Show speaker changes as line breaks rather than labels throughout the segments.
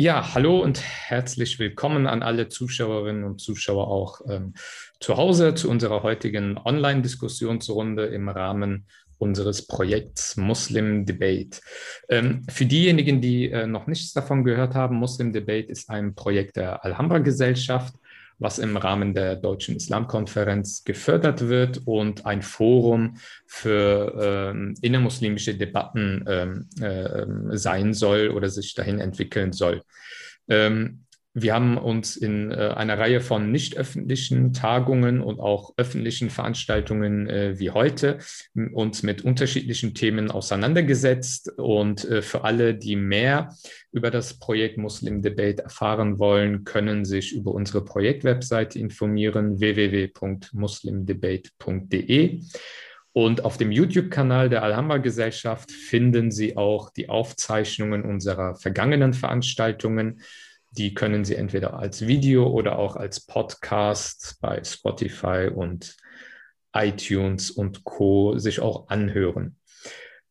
Ja, hallo und herzlich willkommen an alle Zuschauerinnen und Zuschauer auch ähm, zu Hause zu unserer heutigen Online-Diskussionsrunde im Rahmen unseres Projekts Muslim Debate. Ähm, für diejenigen, die äh, noch nichts davon gehört haben, Muslim Debate ist ein Projekt der Alhambra Gesellschaft was im Rahmen der Deutschen Islamkonferenz gefördert wird und ein Forum für ähm, innermuslimische Debatten ähm, äh, sein soll oder sich dahin entwickeln soll. Ähm, wir haben uns in äh, einer Reihe von nicht öffentlichen Tagungen und auch öffentlichen Veranstaltungen äh, wie heute uns mit unterschiedlichen Themen auseinandergesetzt. Und äh, für alle, die mehr über das Projekt Muslim Debate erfahren wollen, können sich über unsere Projektwebseite informieren www.muslimdebate.de. Und auf dem YouTube-Kanal der Alhambra Gesellschaft finden Sie auch die Aufzeichnungen unserer vergangenen Veranstaltungen die können Sie entweder als Video oder auch als Podcast bei Spotify und iTunes und Co sich auch anhören.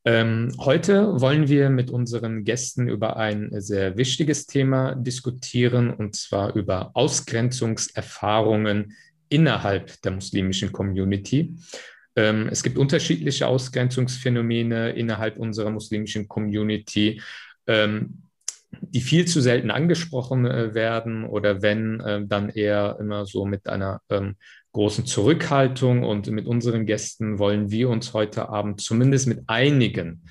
Ähm, heute wollen wir mit unseren Gästen über ein sehr wichtiges Thema diskutieren, und zwar über Ausgrenzungserfahrungen innerhalb der muslimischen Community. Ähm, es gibt unterschiedliche Ausgrenzungsphänomene innerhalb unserer muslimischen Community. Ähm, die viel zu selten angesprochen äh, werden oder wenn, äh, dann eher immer so mit einer ähm, großen Zurückhaltung. Und mit unseren Gästen wollen wir uns heute Abend zumindest mit einigen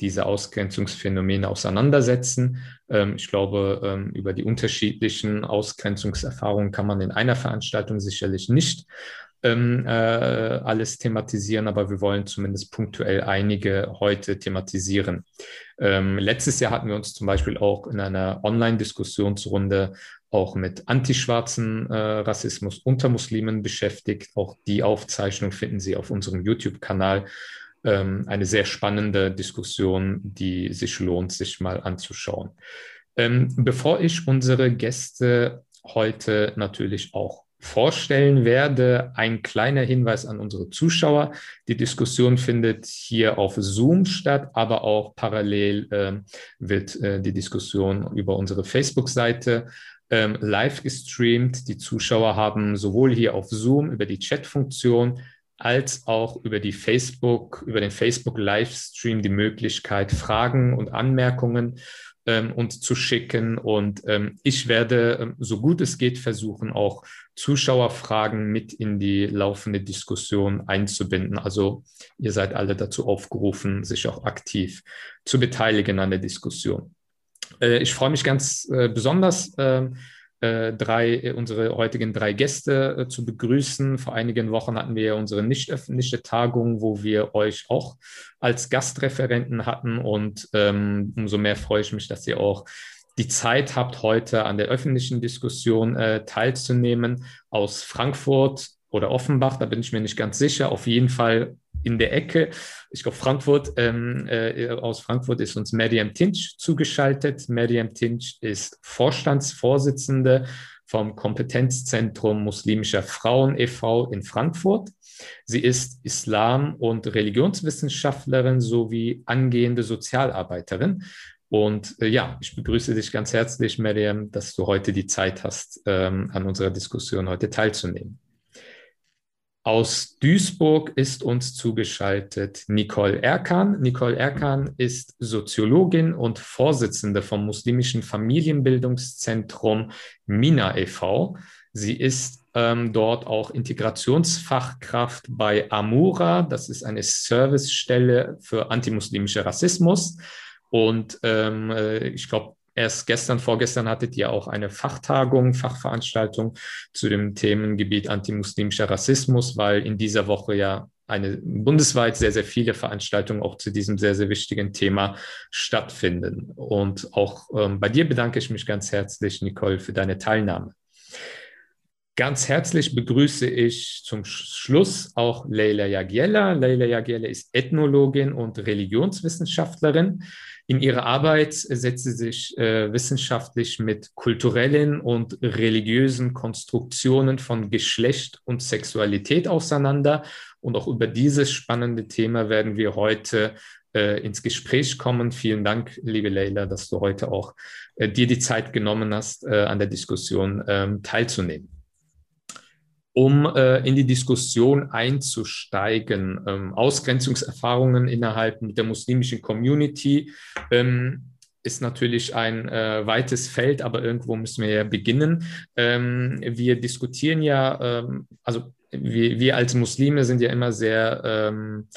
dieser Ausgrenzungsphänomene auseinandersetzen. Ähm, ich glaube, ähm, über die unterschiedlichen Ausgrenzungserfahrungen kann man in einer Veranstaltung sicherlich nicht ähm, äh, alles thematisieren, aber wir wollen zumindest punktuell einige heute thematisieren. Ähm, letztes Jahr hatten wir uns zum Beispiel auch in einer Online-Diskussionsrunde auch mit antischwarzen äh, Rassismus unter Muslimen beschäftigt. Auch die Aufzeichnung finden Sie auf unserem YouTube-Kanal. Ähm, eine sehr spannende Diskussion, die sich lohnt, sich mal anzuschauen. Ähm, bevor ich unsere Gäste heute natürlich auch vorstellen werde. Ein kleiner Hinweis an unsere Zuschauer. Die Diskussion findet hier auf Zoom statt, aber auch parallel äh, wird äh, die Diskussion über unsere Facebook-Seite ähm, live gestreamt. Die Zuschauer haben sowohl hier auf Zoom über die Chat-Funktion als auch über die Facebook, über den Facebook Livestream die Möglichkeit, Fragen und Anmerkungen ähm, uns zu schicken. Und ähm, ich werde, ähm, so gut es geht, versuchen, auch Zuschauerfragen mit in die laufende Diskussion einzubinden. Also ihr seid alle dazu aufgerufen, sich auch aktiv zu beteiligen an der Diskussion. Äh, ich freue mich ganz äh, besonders, äh, drei, äh, unsere heutigen drei Gäste äh, zu begrüßen. Vor einigen Wochen hatten wir unsere nicht öffentliche Tagung, wo wir euch auch als Gastreferenten hatten. Und ähm, umso mehr freue ich mich, dass ihr auch die Zeit habt, heute an der öffentlichen Diskussion äh, teilzunehmen aus Frankfurt oder Offenbach, da bin ich mir nicht ganz sicher, auf jeden Fall in der Ecke. Ich glaube, Frankfurt, ähm, äh, aus Frankfurt ist uns Mariam Tinch zugeschaltet. Mariam Tinch ist Vorstandsvorsitzende vom Kompetenzzentrum muslimischer Frauen e.V. in Frankfurt. Sie ist Islam- und Religionswissenschaftlerin sowie angehende Sozialarbeiterin. Und äh, ja, ich begrüße dich ganz herzlich, Miriam, dass du heute die Zeit hast, ähm, an unserer Diskussion heute teilzunehmen. Aus Duisburg ist uns zugeschaltet Nicole Erkan. Nicole Erkan ist Soziologin und Vorsitzende vom muslimischen Familienbildungszentrum MINA e.V. Sie ist ähm, dort auch Integrationsfachkraft bei Amura. Das ist eine Servicestelle für antimuslimischer Rassismus. Und ähm, äh, ich glaube, erst gestern, vorgestern hattet ihr auch eine Fachtagung, Fachveranstaltung zu dem Themengebiet antimuslimischer Rassismus, weil in dieser Woche ja eine bundesweit sehr, sehr viele Veranstaltungen auch zu diesem sehr, sehr wichtigen Thema stattfinden. Und auch ähm, bei dir bedanke ich mich ganz herzlich, Nicole, für deine Teilnahme. Ganz herzlich begrüße ich zum Schluss auch Leila Jagiela. Leila Jagiela ist Ethnologin und Religionswissenschaftlerin. In ihrer Arbeit setzt sie sich äh, wissenschaftlich mit kulturellen und religiösen Konstruktionen von Geschlecht und Sexualität auseinander. Und auch über dieses spannende Thema werden wir heute äh, ins Gespräch kommen. Vielen Dank, liebe Leila, dass du heute auch äh, dir die Zeit genommen hast, äh, an der Diskussion ähm, teilzunehmen. Um äh, in die Diskussion einzusteigen, ähm, Ausgrenzungserfahrungen innerhalb der muslimischen Community ähm, ist natürlich ein äh, weites Feld, aber irgendwo müssen wir ja beginnen. Ähm, wir diskutieren ja, ähm, also wir, wir, als Muslime sind ja immer sehr ähm,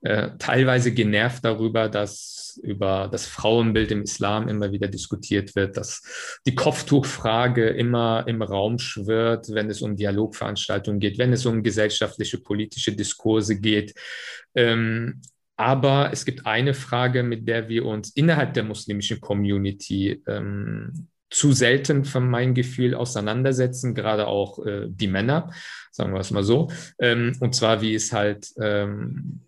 äh, teilweise genervt darüber, dass über das Frauenbild im Islam immer wieder diskutiert wird, dass die Kopftuchfrage immer im Raum schwirrt, wenn es um Dialogveranstaltungen geht, wenn es um gesellschaftliche, politische Diskurse geht. Ähm, aber es gibt eine Frage, mit der wir uns innerhalb der muslimischen Community ähm, zu selten von meinem Gefühl auseinandersetzen, gerade auch äh, die Männer, sagen wir es mal so. Ähm, und zwar, wie es halt ähm,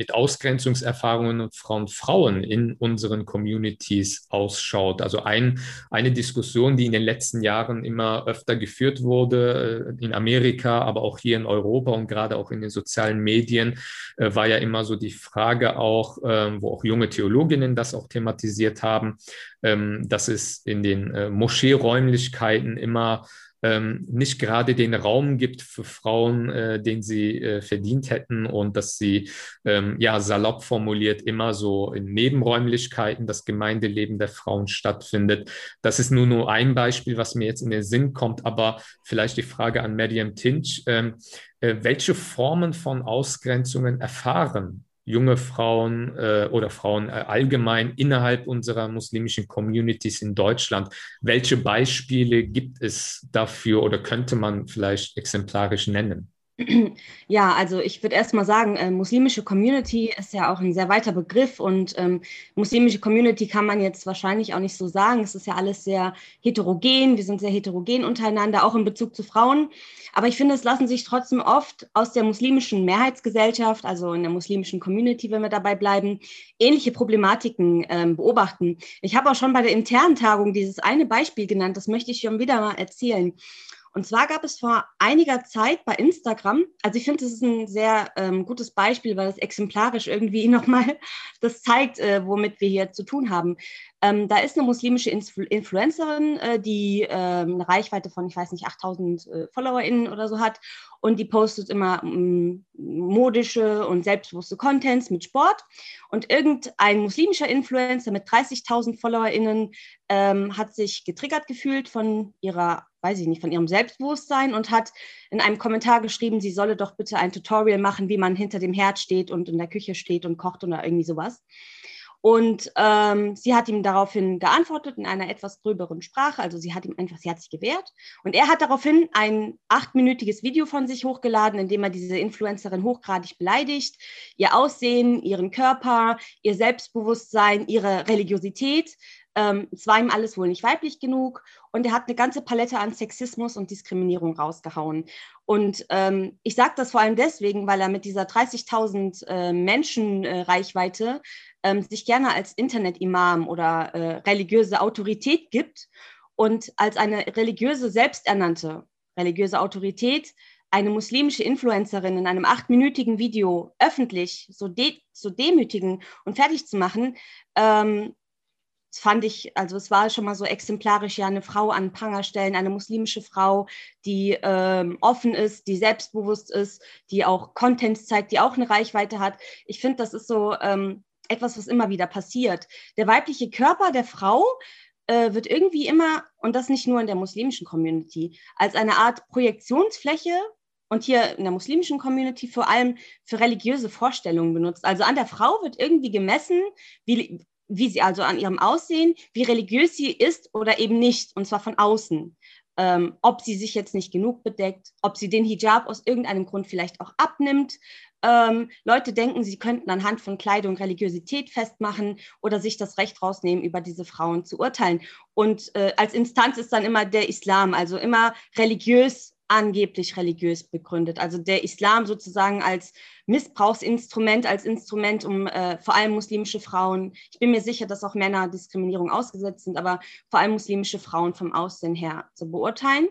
mit Ausgrenzungserfahrungen von Frauen in unseren Communities ausschaut. Also ein, eine Diskussion, die in den letzten Jahren immer öfter geführt wurde, äh, in Amerika, aber auch hier in Europa und gerade auch in den sozialen Medien, äh, war ja immer so die Frage auch, ähm, wo auch junge Theologinnen das auch thematisiert haben, ähm, dass es in den äh, Moscheeräumlichkeiten immer ähm, nicht gerade den Raum gibt für Frauen, äh, den sie äh, verdient hätten und dass sie, ähm, ja, salopp formuliert, immer so in Nebenräumlichkeiten das Gemeindeleben der Frauen stattfindet. Das ist nur nur ein Beispiel, was mir jetzt in den Sinn kommt, aber vielleicht die Frage an Mariam Tinch. Ähm, äh, welche Formen von Ausgrenzungen erfahren junge Frauen äh, oder Frauen äh, allgemein innerhalb unserer muslimischen Communities in Deutschland. Welche Beispiele gibt es dafür oder könnte man vielleicht exemplarisch nennen?
Ja, also ich würde erst mal sagen, äh, muslimische Community ist ja auch ein sehr weiter Begriff und ähm, muslimische Community kann man jetzt wahrscheinlich auch nicht so sagen. Es ist ja alles sehr heterogen, wir sind sehr heterogen untereinander, auch in Bezug zu Frauen. Aber ich finde, es lassen sich trotzdem oft aus der muslimischen Mehrheitsgesellschaft, also in der muslimischen Community, wenn wir dabei bleiben, ähnliche Problematiken ähm, beobachten. Ich habe auch schon bei der internen Tagung dieses eine Beispiel genannt, das möchte ich schon wieder mal erzählen. Und zwar gab es vor einiger Zeit bei Instagram, also ich finde, das ist ein sehr ähm, gutes Beispiel, weil es exemplarisch irgendwie nochmal das zeigt, äh, womit wir hier zu tun haben. Ähm, da ist eine muslimische Influ Influencerin, äh, die äh, eine Reichweite von, ich weiß nicht, 8000 äh, FollowerInnen oder so hat und die postet immer ähm, modische und selbstbewusste Contents mit Sport. Und irgendein muslimischer Influencer mit 30.000 FollowerInnen ähm, hat sich getriggert gefühlt von ihrer weiß ich nicht, von ihrem Selbstbewusstsein und hat in einem Kommentar geschrieben, sie solle doch bitte ein Tutorial machen, wie man hinter dem Herd steht und in der Küche steht und kocht oder irgendwie sowas. Und ähm, sie hat ihm daraufhin geantwortet in einer etwas gröberen Sprache. Also sie hat ihm einfach, sie hat sich gewehrt. Und er hat daraufhin ein achtminütiges Video von sich hochgeladen, in dem er diese Influencerin hochgradig beleidigt, ihr Aussehen, ihren Körper, ihr Selbstbewusstsein, ihre Religiosität ähm, es war ihm alles wohl nicht weiblich genug und er hat eine ganze Palette an Sexismus und Diskriminierung rausgehauen. Und ähm, ich sage das vor allem deswegen, weil er mit dieser 30.000 äh, Menschen äh, Reichweite ähm, sich gerne als Internet-Imam oder äh, religiöse Autorität gibt und als eine religiöse, selbsternannte religiöse Autorität eine muslimische Influencerin in einem achtminütigen Video öffentlich so, de so demütigen und fertig zu machen, ähm, das fand ich, also es war schon mal so exemplarisch, ja, eine Frau an Pranger stellen, eine muslimische Frau, die ähm, offen ist, die selbstbewusst ist, die auch Contents zeigt, die auch eine Reichweite hat. Ich finde, das ist so ähm, etwas, was immer wieder passiert. Der weibliche Körper der Frau äh, wird irgendwie immer, und das nicht nur in der muslimischen Community, als eine Art Projektionsfläche und hier in der muslimischen Community vor allem für religiöse Vorstellungen benutzt. Also an der Frau wird irgendwie gemessen, wie, wie sie also an ihrem Aussehen, wie religiös sie ist oder eben nicht, und zwar von außen. Ähm, ob sie sich jetzt nicht genug bedeckt, ob sie den Hijab aus irgendeinem Grund vielleicht auch abnimmt. Ähm, Leute denken, sie könnten anhand von Kleidung Religiosität festmachen oder sich das Recht rausnehmen, über diese Frauen zu urteilen. Und äh, als Instanz ist dann immer der Islam, also immer religiös angeblich religiös begründet. Also der Islam sozusagen als Missbrauchsinstrument, als Instrument, um äh, vor allem muslimische Frauen, ich bin mir sicher, dass auch Männer Diskriminierung ausgesetzt sind, aber vor allem muslimische Frauen vom Aussehen her zu beurteilen.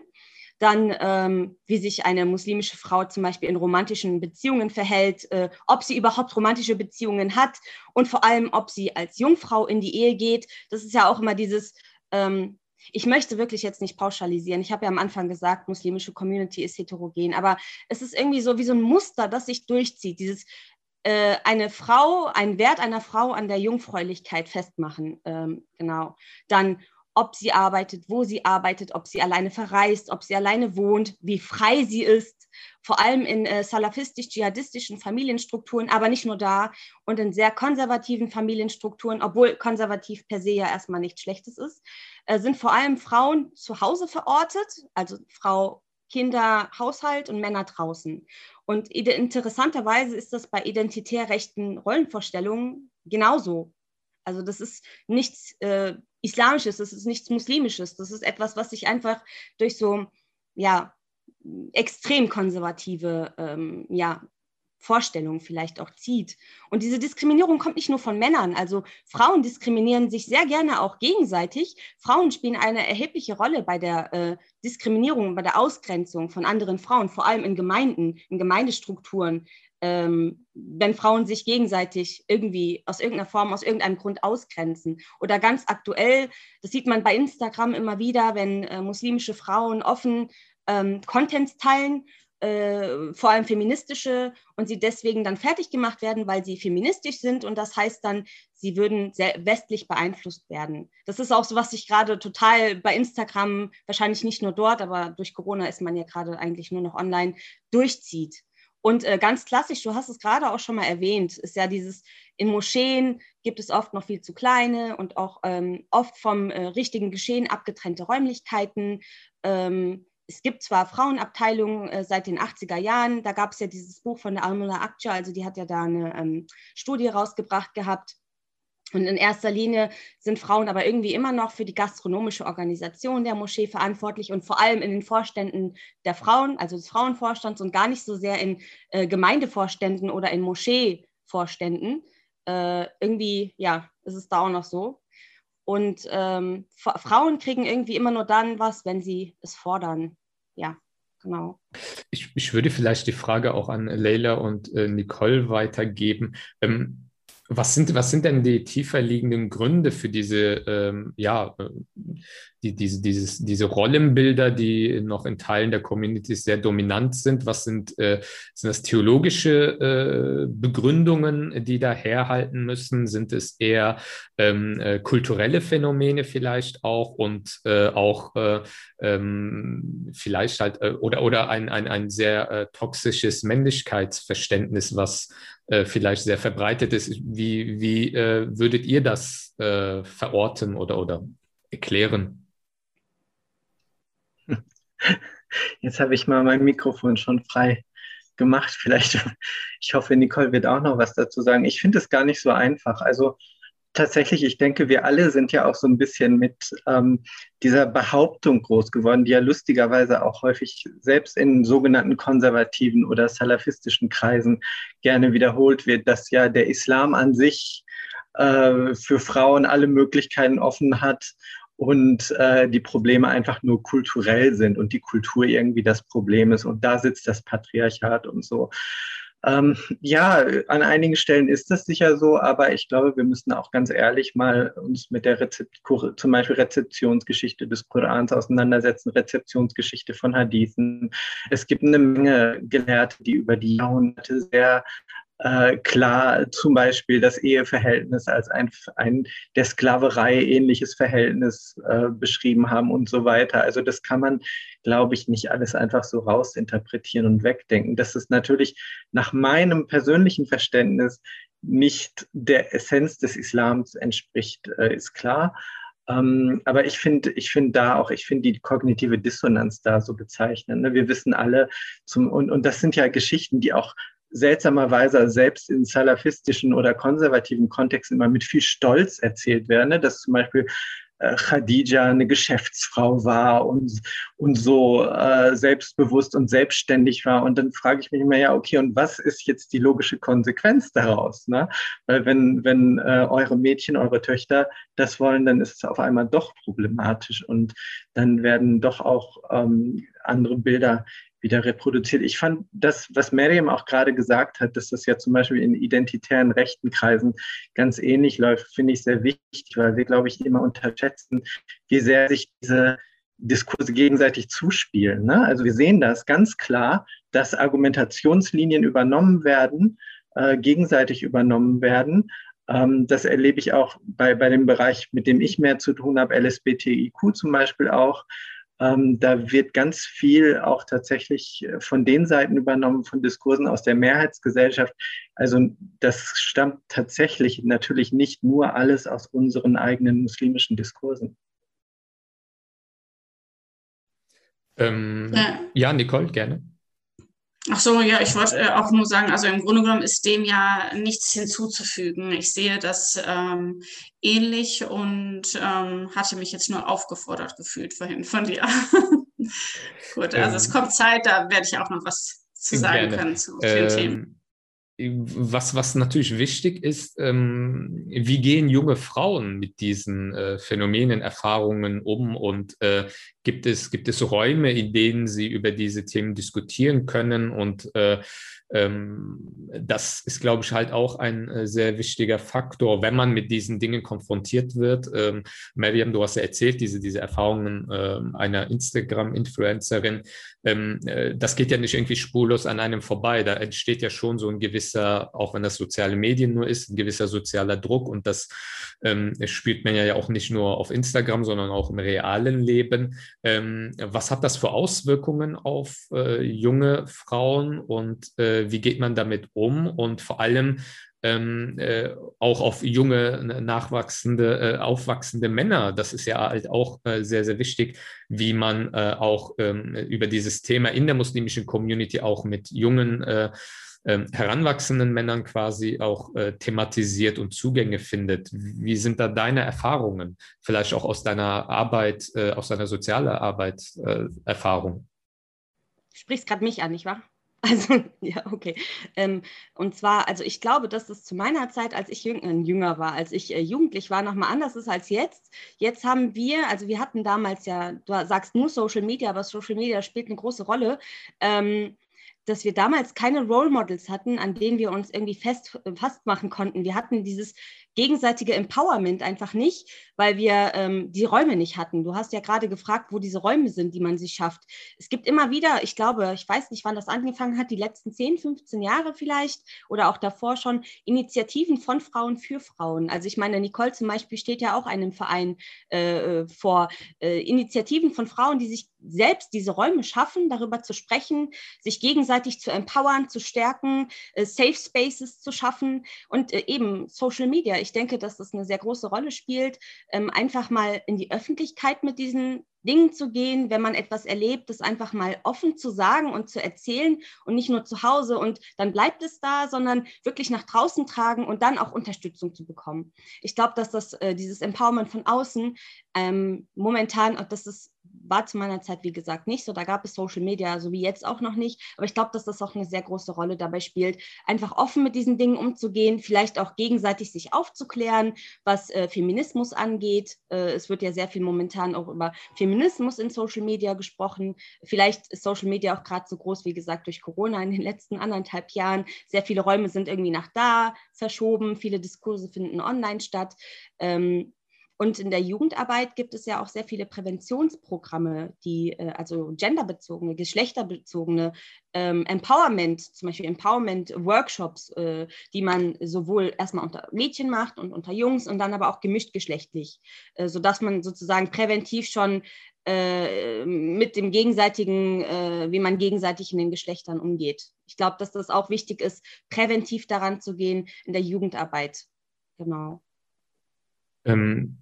dann ähm, wie sich eine muslimische Frau zum Beispiel in romantischen Beziehungen verhält, äh, ob sie überhaupt romantische Beziehungen hat und vor allem, ob sie als Jungfrau in die Ehe geht. Das ist ja auch immer dieses, ähm, ich möchte wirklich jetzt nicht pauschalisieren. Ich habe ja am Anfang gesagt, muslimische Community ist heterogen, aber es ist irgendwie so wie so ein Muster, das sich durchzieht. Dieses äh, eine Frau, einen Wert einer Frau an der Jungfräulichkeit festmachen. Ähm, genau. Dann ob sie arbeitet, wo sie arbeitet, ob sie alleine verreist, ob sie alleine wohnt, wie frei sie ist, vor allem in äh, salafistisch-dschihadistischen Familienstrukturen, aber nicht nur da und in sehr konservativen Familienstrukturen, obwohl konservativ per se ja erstmal nichts Schlechtes ist, äh, sind vor allem Frauen zu Hause verortet, also Frau, Kinder, Haushalt und Männer draußen. Und interessanterweise ist das bei identitär rechten Rollenvorstellungen genauso. Also das ist nichts äh, Islamisches, das ist nichts Muslimisches, das ist etwas, was sich einfach durch so ja, extrem konservative ähm, ja, Vorstellungen vielleicht auch zieht. Und diese Diskriminierung kommt nicht nur von Männern. Also Frauen diskriminieren sich sehr gerne auch gegenseitig. Frauen spielen eine erhebliche Rolle bei der äh, Diskriminierung, bei der Ausgrenzung von anderen Frauen, vor allem in Gemeinden, in Gemeindestrukturen, ähm, wenn Frauen sich gegenseitig irgendwie aus irgendeiner Form, aus irgendeinem Grund ausgrenzen. Oder ganz aktuell, das sieht man bei Instagram immer wieder, wenn äh, muslimische Frauen offen ähm, Contents teilen, äh, vor allem feministische, und sie deswegen dann fertig gemacht werden, weil sie feministisch sind. Und das heißt dann, sie würden sehr westlich beeinflusst werden. Das ist auch so, was sich gerade total bei Instagram, wahrscheinlich nicht nur dort, aber durch Corona ist man ja gerade eigentlich nur noch online, durchzieht. Und äh, ganz klassisch, du hast es gerade auch schon mal erwähnt, ist ja dieses, in Moscheen gibt es oft noch viel zu kleine und auch ähm, oft vom äh, richtigen Geschehen abgetrennte Räumlichkeiten. Ähm, es gibt zwar Frauenabteilungen äh, seit den 80er Jahren, da gab es ja dieses Buch von der Almula Akça, also die hat ja da eine ähm, Studie rausgebracht gehabt, und in erster Linie sind Frauen aber irgendwie immer noch für die gastronomische Organisation der Moschee verantwortlich und vor allem in den Vorständen der Frauen, also des Frauenvorstands und gar nicht so sehr in äh, Gemeindevorständen oder in Moscheevorständen. Äh, irgendwie, ja, ist es da auch noch so. Und ähm, Frauen kriegen irgendwie immer nur dann was, wenn sie es fordern. Ja, genau.
Ich, ich würde vielleicht die Frage auch an Leila und äh, Nicole weitergeben. Ähm, was sind, was sind denn die tiefer liegenden Gründe für diese, ähm, ja, äh, die, diese, dieses, diese Rollenbilder, die noch in Teilen der Community sehr dominant sind? Was sind, äh, sind das theologische äh, Begründungen, die da herhalten müssen? Sind es eher ähm, äh, kulturelle Phänomene vielleicht auch und äh, auch äh, ähm, vielleicht halt oder, oder ein, ein, ein sehr toxisches Männlichkeitsverständnis, was äh, vielleicht sehr verbreitet ist. Wie, wie äh, würdet ihr das äh, verorten oder, oder erklären?
Jetzt habe ich mal mein Mikrofon schon frei gemacht. Vielleicht, ich hoffe, Nicole wird auch noch was dazu sagen. Ich finde es gar nicht so einfach. Also tatsächlich, ich denke, wir alle sind ja auch so ein bisschen mit ähm, dieser Behauptung groß geworden, die ja lustigerweise auch häufig selbst in sogenannten konservativen oder salafistischen Kreisen gerne wiederholt wird, dass ja der Islam an sich äh, für Frauen alle Möglichkeiten offen hat und äh, die Probleme einfach nur kulturell sind und die Kultur irgendwie das Problem ist und da sitzt das Patriarchat und so. Ähm, ja, an einigen Stellen ist das sicher so, aber ich glaube, wir müssen auch ganz ehrlich mal uns mit der Rezept zum Beispiel Rezeptionsgeschichte des Korans auseinandersetzen, Rezeptionsgeschichte von Hadithen. Es gibt eine Menge Gelehrte, die über die Jahrhunderte sehr äh, klar zum Beispiel das Eheverhältnis als ein, ein der Sklaverei ähnliches Verhältnis äh, beschrieben haben und so weiter. Also das kann man, glaube ich, nicht alles einfach so rausinterpretieren und wegdenken. Das ist natürlich nach meinem persönlichen Verständnis nicht der Essenz des Islams entspricht, äh, ist klar. Ähm, aber ich finde, ich finde da auch, ich finde die kognitive Dissonanz da so bezeichnend. Ne? Wir wissen alle zum, und, und das sind ja Geschichten, die auch seltsamerweise selbst in salafistischen oder konservativen Kontexten immer mit viel Stolz erzählt werden, ne? dass zum Beispiel äh, Khadija eine Geschäftsfrau war und, und so äh, selbstbewusst und selbstständig war. Und dann frage ich mich immer, ja, okay, und was ist jetzt die logische Konsequenz daraus? Ne? Weil wenn, wenn äh, eure Mädchen, eure Töchter das wollen, dann ist es auf einmal doch problematisch und dann werden doch auch ähm, andere Bilder wieder reproduziert. Ich fand das, was Miriam auch gerade gesagt hat, dass das ja zum Beispiel in identitären rechten Kreisen ganz ähnlich läuft, finde ich sehr wichtig, weil wir, glaube ich, immer unterschätzen, wie sehr sich diese Diskurse gegenseitig zuspielen. Ne? Also wir sehen das ganz klar, dass Argumentationslinien übernommen werden, äh, gegenseitig übernommen werden. Ähm, das erlebe ich auch bei, bei dem Bereich, mit dem ich mehr zu tun habe, LSBTIQ zum Beispiel auch. Ähm, da wird ganz viel auch tatsächlich äh, von den Seiten übernommen, von Diskursen aus der Mehrheitsgesellschaft. Also das stammt tatsächlich natürlich nicht nur alles aus unseren eigenen muslimischen Diskursen.
Ähm, ja. ja, Nicole, gerne.
Ach so, ja, ich wollte äh, auch nur sagen, also im Grunde genommen ist dem ja nichts hinzuzufügen. Ich sehe das ähm, ähnlich und ähm, hatte mich jetzt nur aufgefordert gefühlt vorhin von dir. Gut, also es ähm. kommt Zeit, da werde ich auch noch was zu sagen gerne. können zu vielen ähm, Themen
was, was natürlich wichtig ist, ähm, wie gehen junge Frauen mit diesen äh, Phänomenen, Erfahrungen um und äh, gibt, es, gibt es Räume, in denen sie über diese Themen diskutieren können und äh, ähm, das ist, glaube ich, halt auch ein äh, sehr wichtiger Faktor, wenn man mit diesen Dingen konfrontiert wird. Ähm, Mariam, du hast ja erzählt, diese, diese Erfahrungen äh, einer Instagram-Influencerin. Ähm, äh, das geht ja nicht irgendwie spurlos an einem vorbei. Da entsteht ja schon so ein gewisser, auch wenn das soziale Medien nur ist, ein gewisser sozialer Druck. Und das ähm, spielt man ja auch nicht nur auf Instagram, sondern auch im realen Leben. Ähm, was hat das für Auswirkungen auf äh, junge Frauen und äh, wie geht man damit um und vor allem ähm, äh, auch auf junge, nachwachsende, äh, aufwachsende Männer. Das ist ja halt auch äh, sehr, sehr wichtig, wie man äh, auch ähm, über dieses Thema in der muslimischen Community auch mit jungen, äh, ähm, heranwachsenden Männern quasi auch äh, thematisiert und Zugänge findet. Wie sind da deine Erfahrungen? Vielleicht auch aus deiner Arbeit, aus deiner sozialen Arbeit Erfahrung?
Du sprichst gerade mich an, nicht wahr? Also, ja, okay. Ähm, und zwar, also ich glaube, dass es zu meiner Zeit, als ich jüng, äh, jünger war, als ich äh, jugendlich war, nochmal anders ist als jetzt. Jetzt haben wir, also wir hatten damals ja, du sagst nur Social Media, aber Social Media spielt eine große Rolle. Ähm, dass wir damals keine Role Models hatten, an denen wir uns irgendwie fest, äh, festmachen konnten. Wir hatten dieses gegenseitige Empowerment einfach nicht, weil wir ähm, die Räume nicht hatten. Du hast ja gerade gefragt, wo diese Räume sind, die man sich schafft. Es gibt immer wieder, ich glaube, ich weiß nicht, wann das angefangen hat, die letzten 10, 15 Jahre vielleicht oder auch davor schon, Initiativen von Frauen für Frauen. Also ich meine, Nicole zum Beispiel steht ja auch einem Verein äh, vor, äh, Initiativen von Frauen, die sich selbst diese Räume schaffen, darüber zu sprechen, sich gegenseitig zu empowern, zu stärken, äh, Safe Spaces zu schaffen und äh, eben Social Media ich denke, dass das eine sehr große Rolle spielt, ähm, einfach mal in die Öffentlichkeit mit diesen Dingen zu gehen, wenn man etwas erlebt, das einfach mal offen zu sagen und zu erzählen und nicht nur zu Hause und dann bleibt es da, sondern wirklich nach draußen tragen und dann auch Unterstützung zu bekommen. Ich glaube, dass das äh, dieses Empowerment von außen ähm, momentan, das ist war zu meiner Zeit, wie gesagt, nicht so. Da gab es Social Media, so wie jetzt auch noch nicht. Aber ich glaube, dass das auch eine sehr große Rolle dabei spielt, einfach offen mit diesen Dingen umzugehen, vielleicht auch gegenseitig sich aufzuklären, was äh, Feminismus angeht. Äh, es wird ja sehr viel momentan auch über Feminismus in Social Media gesprochen. Vielleicht ist Social Media auch gerade so groß, wie gesagt, durch Corona in den letzten anderthalb Jahren. Sehr viele Räume sind irgendwie nach da verschoben. Viele Diskurse finden online statt. Ähm, und in der Jugendarbeit gibt es ja auch sehr viele Präventionsprogramme, die äh, also genderbezogene, geschlechterbezogene ähm, Empowerment, zum Beispiel Empowerment-Workshops, äh, die man sowohl erstmal unter Mädchen macht und unter Jungs und dann aber auch gemischt geschlechtlich, äh, sodass man sozusagen präventiv schon äh, mit dem gegenseitigen, äh, wie man gegenseitig in den Geschlechtern umgeht. Ich glaube, dass das auch wichtig ist, präventiv daran zu gehen in der Jugendarbeit. Genau.
Ähm,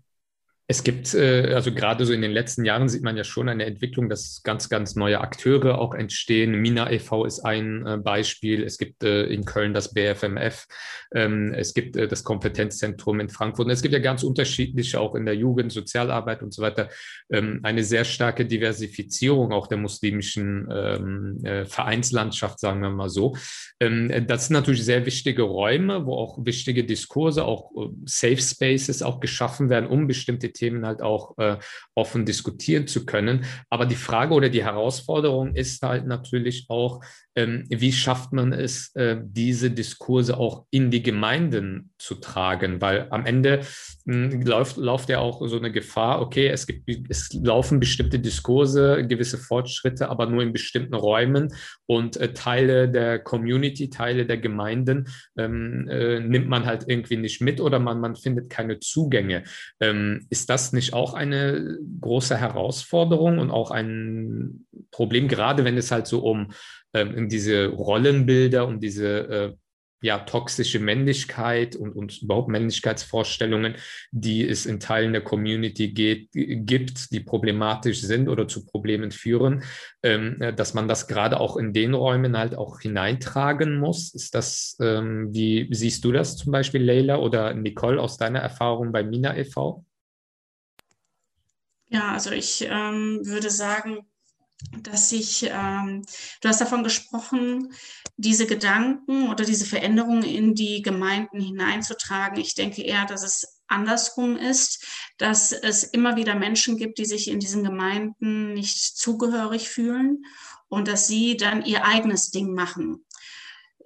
Es gibt, äh, also gerade so in den letzten Jahren sieht man ja schon eine Entwicklung, dass ganz, ganz neue Akteure auch entstehen. Mina e.V. ist ein äh, Beispiel. Es gibt äh, in Köln das BFMF. Ähm, es gibt das Kompetenzzentrum in Frankfurt. Und es gibt ja ganz unterschiedliche, auch in der Jugend, Sozialarbeit und so weiter, ähm, eine sehr starke Diversifizierung auch der muslimischen ähm, Vereinslandschaft, sagen wir mal so. Das sind natürlich sehr wichtige Räume, wo auch wichtige Diskurse, auch Safe Spaces auch geschaffen werden, um bestimmte Themen halt auch äh, offen diskutieren zu können. Aber die Frage oder die Herausforderung ist halt natürlich auch, ähm, wie schafft man es, äh, diese Diskurse auch in die Gemeinden zu tragen? Weil am Ende läuft, läuft ja auch so eine Gefahr, okay, es, gibt, es laufen bestimmte Diskurse, gewisse Fortschritte, aber nur in bestimmten Räumen und äh, Teile der Community, Teile der Gemeinden ähm, äh, nimmt man halt irgendwie nicht mit oder man, man findet keine Zugänge. Ähm, ist das nicht auch eine große Herausforderung und auch ein Problem, gerade wenn es halt so um ähm, diese Rollenbilder und diese äh, ja, toxische Männlichkeit und, und überhaupt Männlichkeitsvorstellungen, die es in Teilen der Community geht, gibt, die problematisch sind oder zu Problemen führen, ähm, dass man das gerade auch in den Räumen halt auch hineintragen muss. Ist das, ähm, wie siehst du das zum Beispiel, Leila oder Nicole, aus deiner Erfahrung bei Mina e.V.?
Ja, also ich ähm, würde sagen, dass ich, ähm, du hast davon gesprochen, diese Gedanken oder diese Veränderungen in die Gemeinden hineinzutragen. Ich denke eher, dass es andersrum ist, dass es immer wieder Menschen gibt, die sich in diesen Gemeinden nicht zugehörig fühlen und dass sie dann ihr eigenes Ding machen.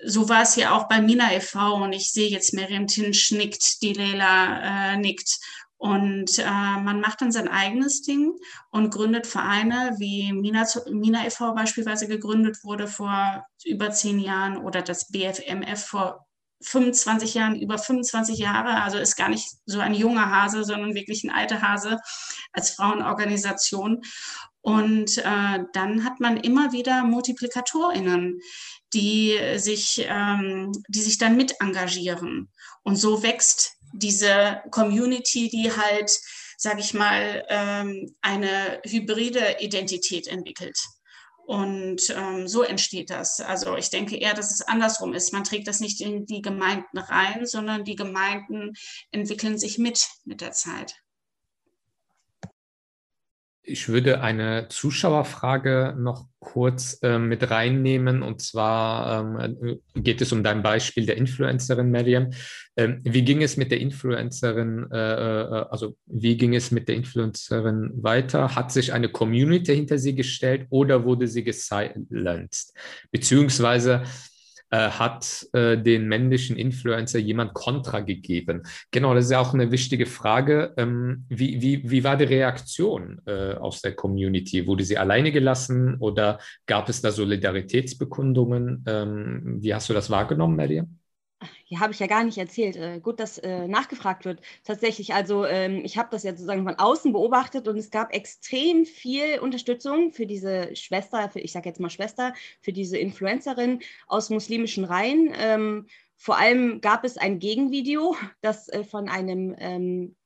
So war es ja auch bei Mina e.V. und ich sehe jetzt Miriam Tinsch nickt, die Leila äh, nickt und äh, man macht dann sein eigenes Ding und gründet Vereine, wie Mina, Mina e.V. beispielsweise gegründet wurde vor über zehn Jahren oder das BFMF vor 25 Jahren, über 25 Jahre. Also ist gar nicht so ein junger Hase, sondern wirklich ein alter Hase als Frauenorganisation. Und äh, dann hat man immer wieder MultiplikatorInnen, die sich, ähm, die sich dann mit engagieren. Und so wächst diese Community, die halt, sage ich mal, ähm, eine hybride Identität entwickelt. Und ähm, so entsteht das. Also ich denke eher, dass es andersrum ist. Man trägt das nicht in die Gemeinden rein, sondern die Gemeinden entwickeln sich mit mit der Zeit.
Ich würde eine Zuschauerfrage noch kurz äh, mit reinnehmen. Und zwar ähm, geht es um dein Beispiel der Influencerin Miriam. Ähm, wie ging es mit der Influencerin, äh, äh, also wie ging es mit der Influencerin weiter? Hat sich eine Community hinter sie gestellt oder wurde sie gesilenced? Beziehungsweise äh, hat äh, den männlichen Influencer jemand Kontra gegeben? Genau, das ist ja auch eine wichtige Frage. Ähm, wie, wie, wie war die Reaktion äh, aus der Community? Wurde sie alleine gelassen oder gab es da Solidaritätsbekundungen? Ähm, wie hast du das wahrgenommen, Miriam?
Ja, habe ich ja gar nicht erzählt. Äh, gut, dass äh, nachgefragt wird. Tatsächlich, also ähm, ich habe das ja sozusagen von außen beobachtet und es gab extrem viel Unterstützung für diese Schwester, für, ich sage jetzt mal Schwester, für diese Influencerin aus muslimischen Reihen. Ähm, vor allem gab es ein Gegenvideo, das äh, von einem ähm,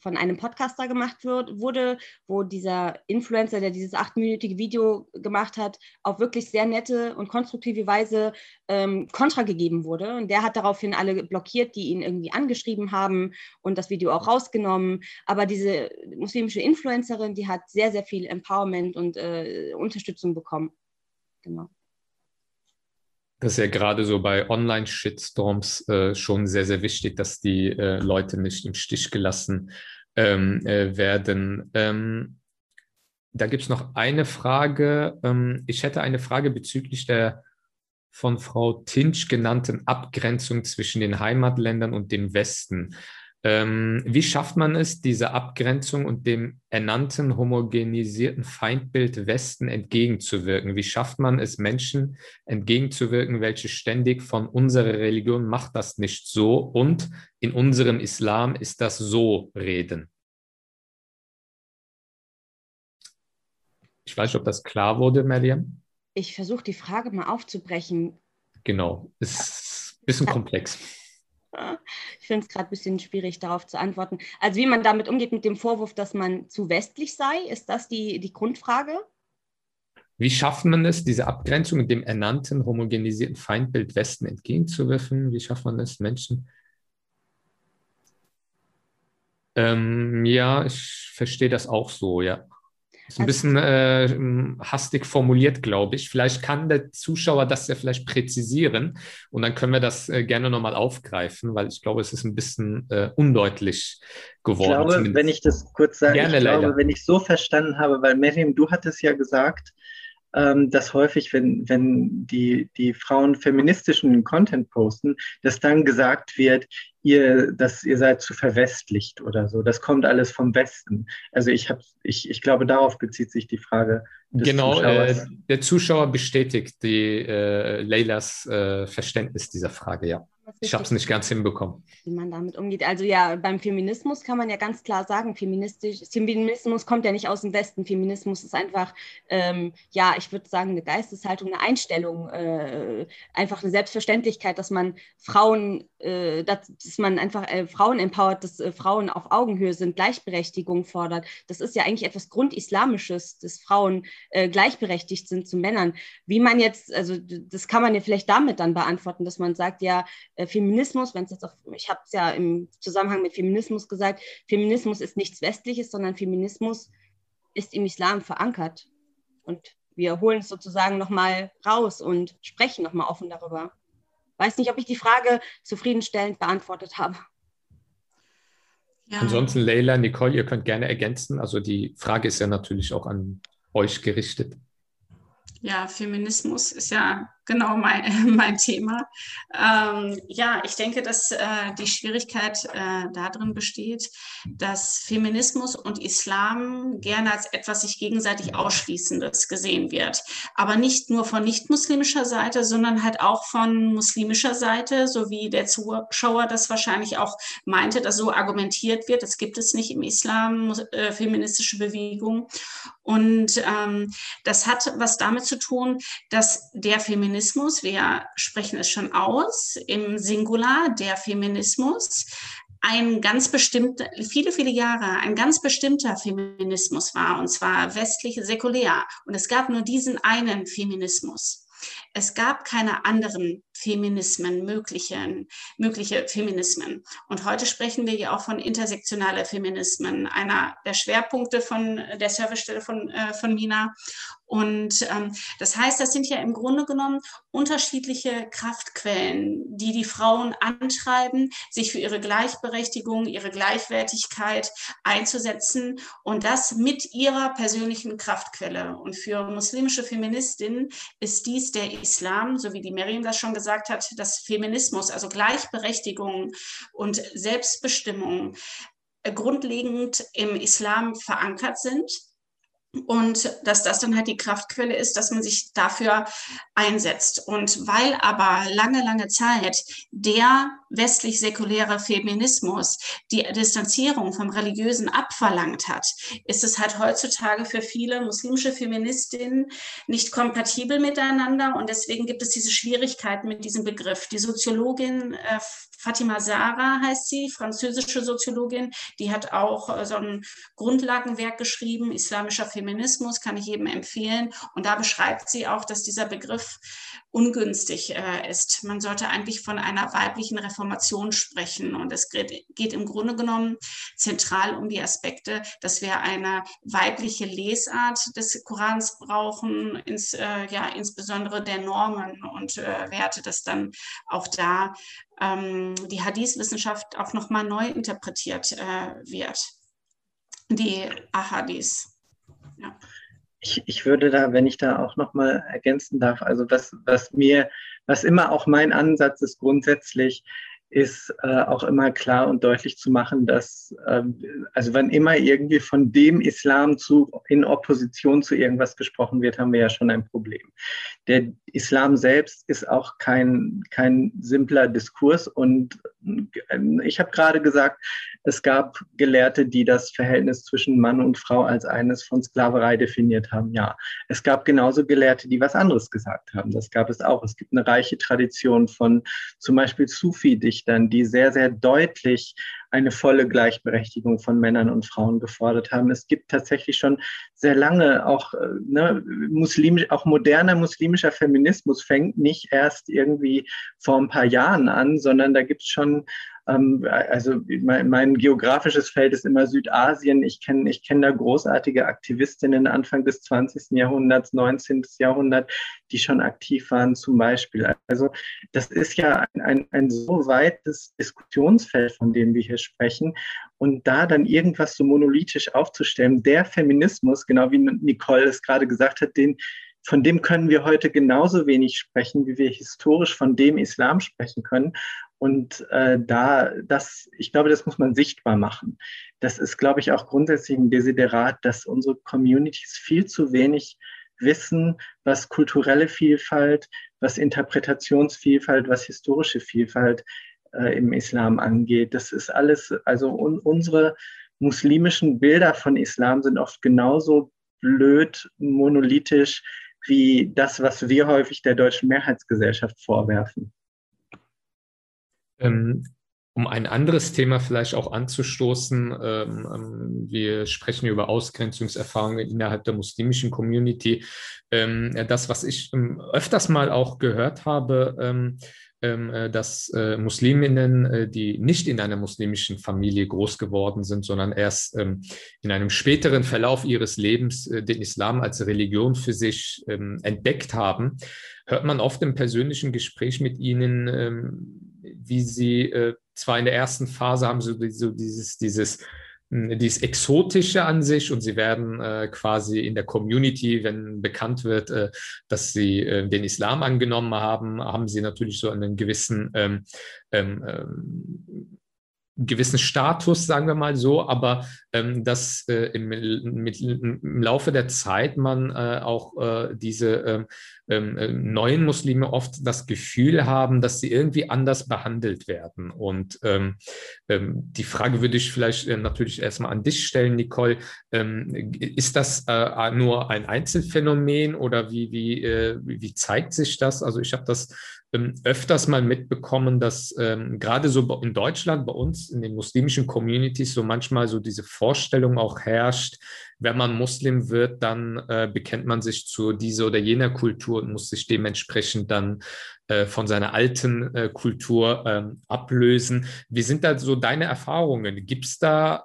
von einem Podcaster gemacht wird, wurde, wo dieser Influencer, der dieses achtminütige Video gemacht hat, auf wirklich sehr nette und konstruktive Weise ähm, Kontra gegeben wurde. Und der hat daraufhin alle blockiert, die ihn irgendwie angeschrieben haben und das Video auch rausgenommen. Aber diese muslimische Influencerin, die hat sehr, sehr viel Empowerment und äh, Unterstützung bekommen. Genau.
Das ist ja gerade so bei Online-Shitstorms äh, schon sehr, sehr wichtig, dass die äh, Leute nicht im Stich gelassen ähm, äh, werden. Ähm, da gibt es noch eine Frage. Ähm, ich hätte eine Frage bezüglich der von Frau Tinsch genannten Abgrenzung zwischen den Heimatländern und dem Westen. Ähm, wie schafft man es, diese Abgrenzung und dem ernannten homogenisierten Feindbild Westen entgegenzuwirken? Wie schafft man es, Menschen entgegenzuwirken, welche ständig von unserer Religion macht das nicht so und in unserem Islam ist das so reden? Ich weiß nicht, ob das klar wurde, Mariam.
Ich versuche die Frage mal aufzubrechen.
Genau, ist ein bisschen komplex.
Ich finde es gerade ein bisschen schwierig, darauf zu antworten. Also wie man damit umgeht mit dem Vorwurf, dass man zu westlich sei, ist das die, die Grundfrage?
Wie schafft man es, diese Abgrenzung dem ernannten, homogenisierten Feindbild Westen entgegenzuwirken? Wie schafft man es, Menschen? Ähm, ja, ich verstehe das auch so, ja. Ist ein also, bisschen äh, hastig formuliert, glaube ich. Vielleicht kann der Zuschauer das ja vielleicht präzisieren und dann können wir das äh, gerne nochmal aufgreifen, weil ich glaube, es ist ein bisschen äh, undeutlich geworden. Ich
glaube, zumindest. wenn ich das kurz sage, gerne, ich glaube, leider. wenn ich so verstanden habe, weil Miriam, du hattest ja gesagt, dass häufig, wenn, wenn die, die Frauen feministischen Content posten, dass dann gesagt wird, ihr, dass ihr seid zu verwestlicht oder so. Das kommt alles vom Westen. Also ich habe, ich, ich glaube, darauf bezieht sich die Frage.
genau, äh, der Zuschauer bestätigt die äh, Leylas äh, Verständnis dieser Frage, ja. Ich habe es nicht ganz hinbekommen.
Wie man damit umgeht. Also ja, beim Feminismus kann man ja ganz klar sagen, feministisch, Feminismus kommt ja nicht aus dem Westen. Feminismus ist einfach, ähm, ja, ich würde sagen, eine Geisteshaltung, eine Einstellung, äh, einfach eine Selbstverständlichkeit, dass man Frauen, äh, dass, dass, man einfach äh, Frauen empowert, dass äh, Frauen auf Augenhöhe sind, Gleichberechtigung fordert. Das ist ja eigentlich etwas Grundislamisches, dass Frauen äh, gleichberechtigt sind zu Männern. Wie man jetzt, also das kann man ja vielleicht damit dann beantworten, dass man sagt, ja, Feminismus, wenn es jetzt auf, ich habe es ja im Zusammenhang mit Feminismus gesagt, Feminismus ist nichts Westliches, sondern Feminismus ist im Islam verankert. Und wir holen es sozusagen nochmal raus und sprechen nochmal offen darüber. Weiß nicht, ob ich die Frage zufriedenstellend beantwortet habe.
Ja. Ansonsten, Leila, Nicole, ihr könnt gerne ergänzen. Also die Frage ist ja natürlich auch an euch gerichtet.
Ja, Feminismus ist ja genau mein, mein Thema. Ähm, ja, ich denke, dass äh, die Schwierigkeit äh, darin besteht, dass Feminismus und Islam gerne als etwas sich gegenseitig Ausschließendes gesehen wird. Aber nicht nur von nicht-muslimischer Seite, sondern halt auch von muslimischer Seite, so wie der Zuschauer das wahrscheinlich auch meinte, dass so argumentiert wird. Das gibt es nicht im Islam, äh, feministische Bewegung. Und ähm, das hat was damit zu tun, dass der Feminismus Feminismus, wir sprechen es schon aus, im Singular, der Feminismus, ein ganz bestimmter, viele, viele Jahre, ein ganz bestimmter Feminismus war, und zwar westlich säkulär. Und es gab nur diesen einen Feminismus. Es gab keine anderen Feminismen, möglichen, mögliche Feminismen. Und heute sprechen wir ja auch von intersektionaler Feminismen, einer der Schwerpunkte von der Servicestelle von, äh, von Mina. Und ähm, das heißt, das sind ja im Grunde genommen unterschiedliche Kraftquellen, die die Frauen antreiben, sich für ihre Gleichberechtigung, ihre Gleichwertigkeit einzusetzen und das mit ihrer persönlichen Kraftquelle. Und für muslimische Feministinnen ist dies der Islam, so wie die Miriam das schon gesagt hat, dass Feminismus, also Gleichberechtigung und Selbstbestimmung äh, grundlegend im Islam verankert sind und dass das dann halt die Kraftquelle ist, dass man sich dafür einsetzt. Und weil aber lange, lange Zeit der westlich-säkuläre Feminismus die Distanzierung vom Religiösen abverlangt hat, ist es halt heutzutage für viele muslimische Feministinnen nicht kompatibel miteinander. Und deswegen gibt es diese Schwierigkeiten mit diesem Begriff. Die Soziologin äh, Fatima Sara heißt sie, französische Soziologin, die hat auch äh, so ein Grundlagenwerk geschrieben, Islamischer Feminismus, kann ich jedem empfehlen. Und da beschreibt sie auch, dass dieser Begriff ungünstig äh, ist. Man sollte eigentlich von einer weiblichen Reformation sprechen. Und es geht, geht, im Grunde genommen zentral um die Aspekte, dass wir eine weibliche Lesart des Korans brauchen, ins, äh, ja, insbesondere der Normen und äh, Werte, dass dann auch da ähm, die Hadith-Wissenschaft auch nochmal neu interpretiert äh, wird. Die Ahadith.
Ja ich, ich würde da, wenn ich da auch nochmal ergänzen darf, also was, was mir, was immer auch mein Ansatz ist grundsätzlich, ist äh, auch immer klar und deutlich zu machen, dass, äh, also wenn immer irgendwie von dem Islam zu, in Opposition zu irgendwas gesprochen wird, haben wir ja schon ein Problem. Der Islam selbst ist auch kein, kein simpler Diskurs und äh, ich habe gerade gesagt, es gab Gelehrte, die das Verhältnis zwischen Mann und Frau als eines von Sklaverei definiert haben. Ja, es gab genauso Gelehrte, die was anderes gesagt haben. Das gab es auch. Es gibt eine reiche Tradition von zum Beispiel Sufi-Dichtern, Geschlechtern, die sehr, sehr deutlich eine volle Gleichberechtigung von Männern und Frauen gefordert haben. Es gibt tatsächlich schon sehr lange auch, äh, ne, muslimisch, auch moderner muslimischer Feminismus fängt nicht erst irgendwie vor ein paar Jahren an, sondern da gibt es schon also mein, mein, geografisches Feld ist immer Südasien. Ich kenne ich kenn da großartige Aktivistinnen Anfang des 20. Jahrhunderts, 19. Jahrhundert, die schon aktiv waren zum Beispiel. Also das ist ja ein, ein, ein so weites Diskussionsfeld, von dem wir hier sprechen. Und da dann irgendwas so monolithisch aufzustellen, der Feminismus, genau wie Nicole es gerade gesagt hat, den von dem können wir heute genauso wenig sprechen, wie wir historisch von dem Islam sprechen können. Und äh, da, das, ich glaube, das muss man sichtbar machen. Das ist, glaube ich, auch grundsätzlich ein Desiderat, dass unsere Communities viel zu wenig wissen, was kulturelle Vielfalt, was Interpretationsvielfalt, was historische Vielfalt äh, im Islam angeht. Das ist alles, also un, unsere muslimischen Bilder von Islam sind oft genauso blöd, monolithisch wie das, was wir häufig der deutschen Mehrheitsgesellschaft vorwerfen.
Ähm, um ein anderes Thema vielleicht auch anzustoßen, ähm, ähm, wir sprechen über Ausgrenzungserfahrungen innerhalb der muslimischen Community. das, was ich öfters mal auch gehört habe, äh, dass äh, Musliminnen, äh, die nicht in einer muslimischen Familie groß geworden sind, sondern erst in einem späteren Verlauf ihres Lebens den Islam als Religion für sich entdeckt haben, hört man oft im persönlichen Gespräch mit ihnen, wie sie äh, zwar in der ersten Phase haben so, so dieses, dieses, hm, dieses Exotische an sich und sie werden äh, quasi in der Community, wenn bekannt wird, äh, dass sie äh, den Islam angenommen haben, haben sie natürlich so einen gewissen ähm, ähm, ähm gewissen Status, sagen wir mal so, aber ähm, dass äh, im, mit, im, Laufe der Zeit man äh, auch äh, diese ähm, ähm, äh, neuen Muslime oft das Gefühl haben, dass sie irgendwie anders behandelt werden. Und ähm, ähm, die Frage würde ich vielleicht äh, natürlich erstmal an dich stellen, Nicole. Ähm, ist das äh, nur ein Einzelfenomen oder wie, wie, wie zeigt sich das? Also ich habe das öfters mal mitbekommen, dass ähm, gerade so in Deutschland, bei uns in den muslimischen Communities, so manchmal so diese Vorstellung auch herrscht, wenn man Muslim wird, dann äh, bekennt man sich zu dieser oder jener Kultur und muss sich dementsprechend dann äh, von seiner alten äh, Kultur ähm, ablösen. Wie sind da so deine Erfahrungen? Gibt es da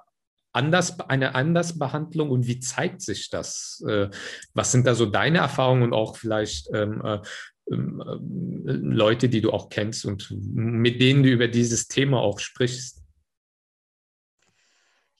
anders, eine Andersbehandlung und wie zeigt sich das? Äh, was sind da so deine Erfahrungen und auch vielleicht ähm, äh, ähm, äh, Leute, die du auch kennst und mit denen du über dieses Thema auch sprichst?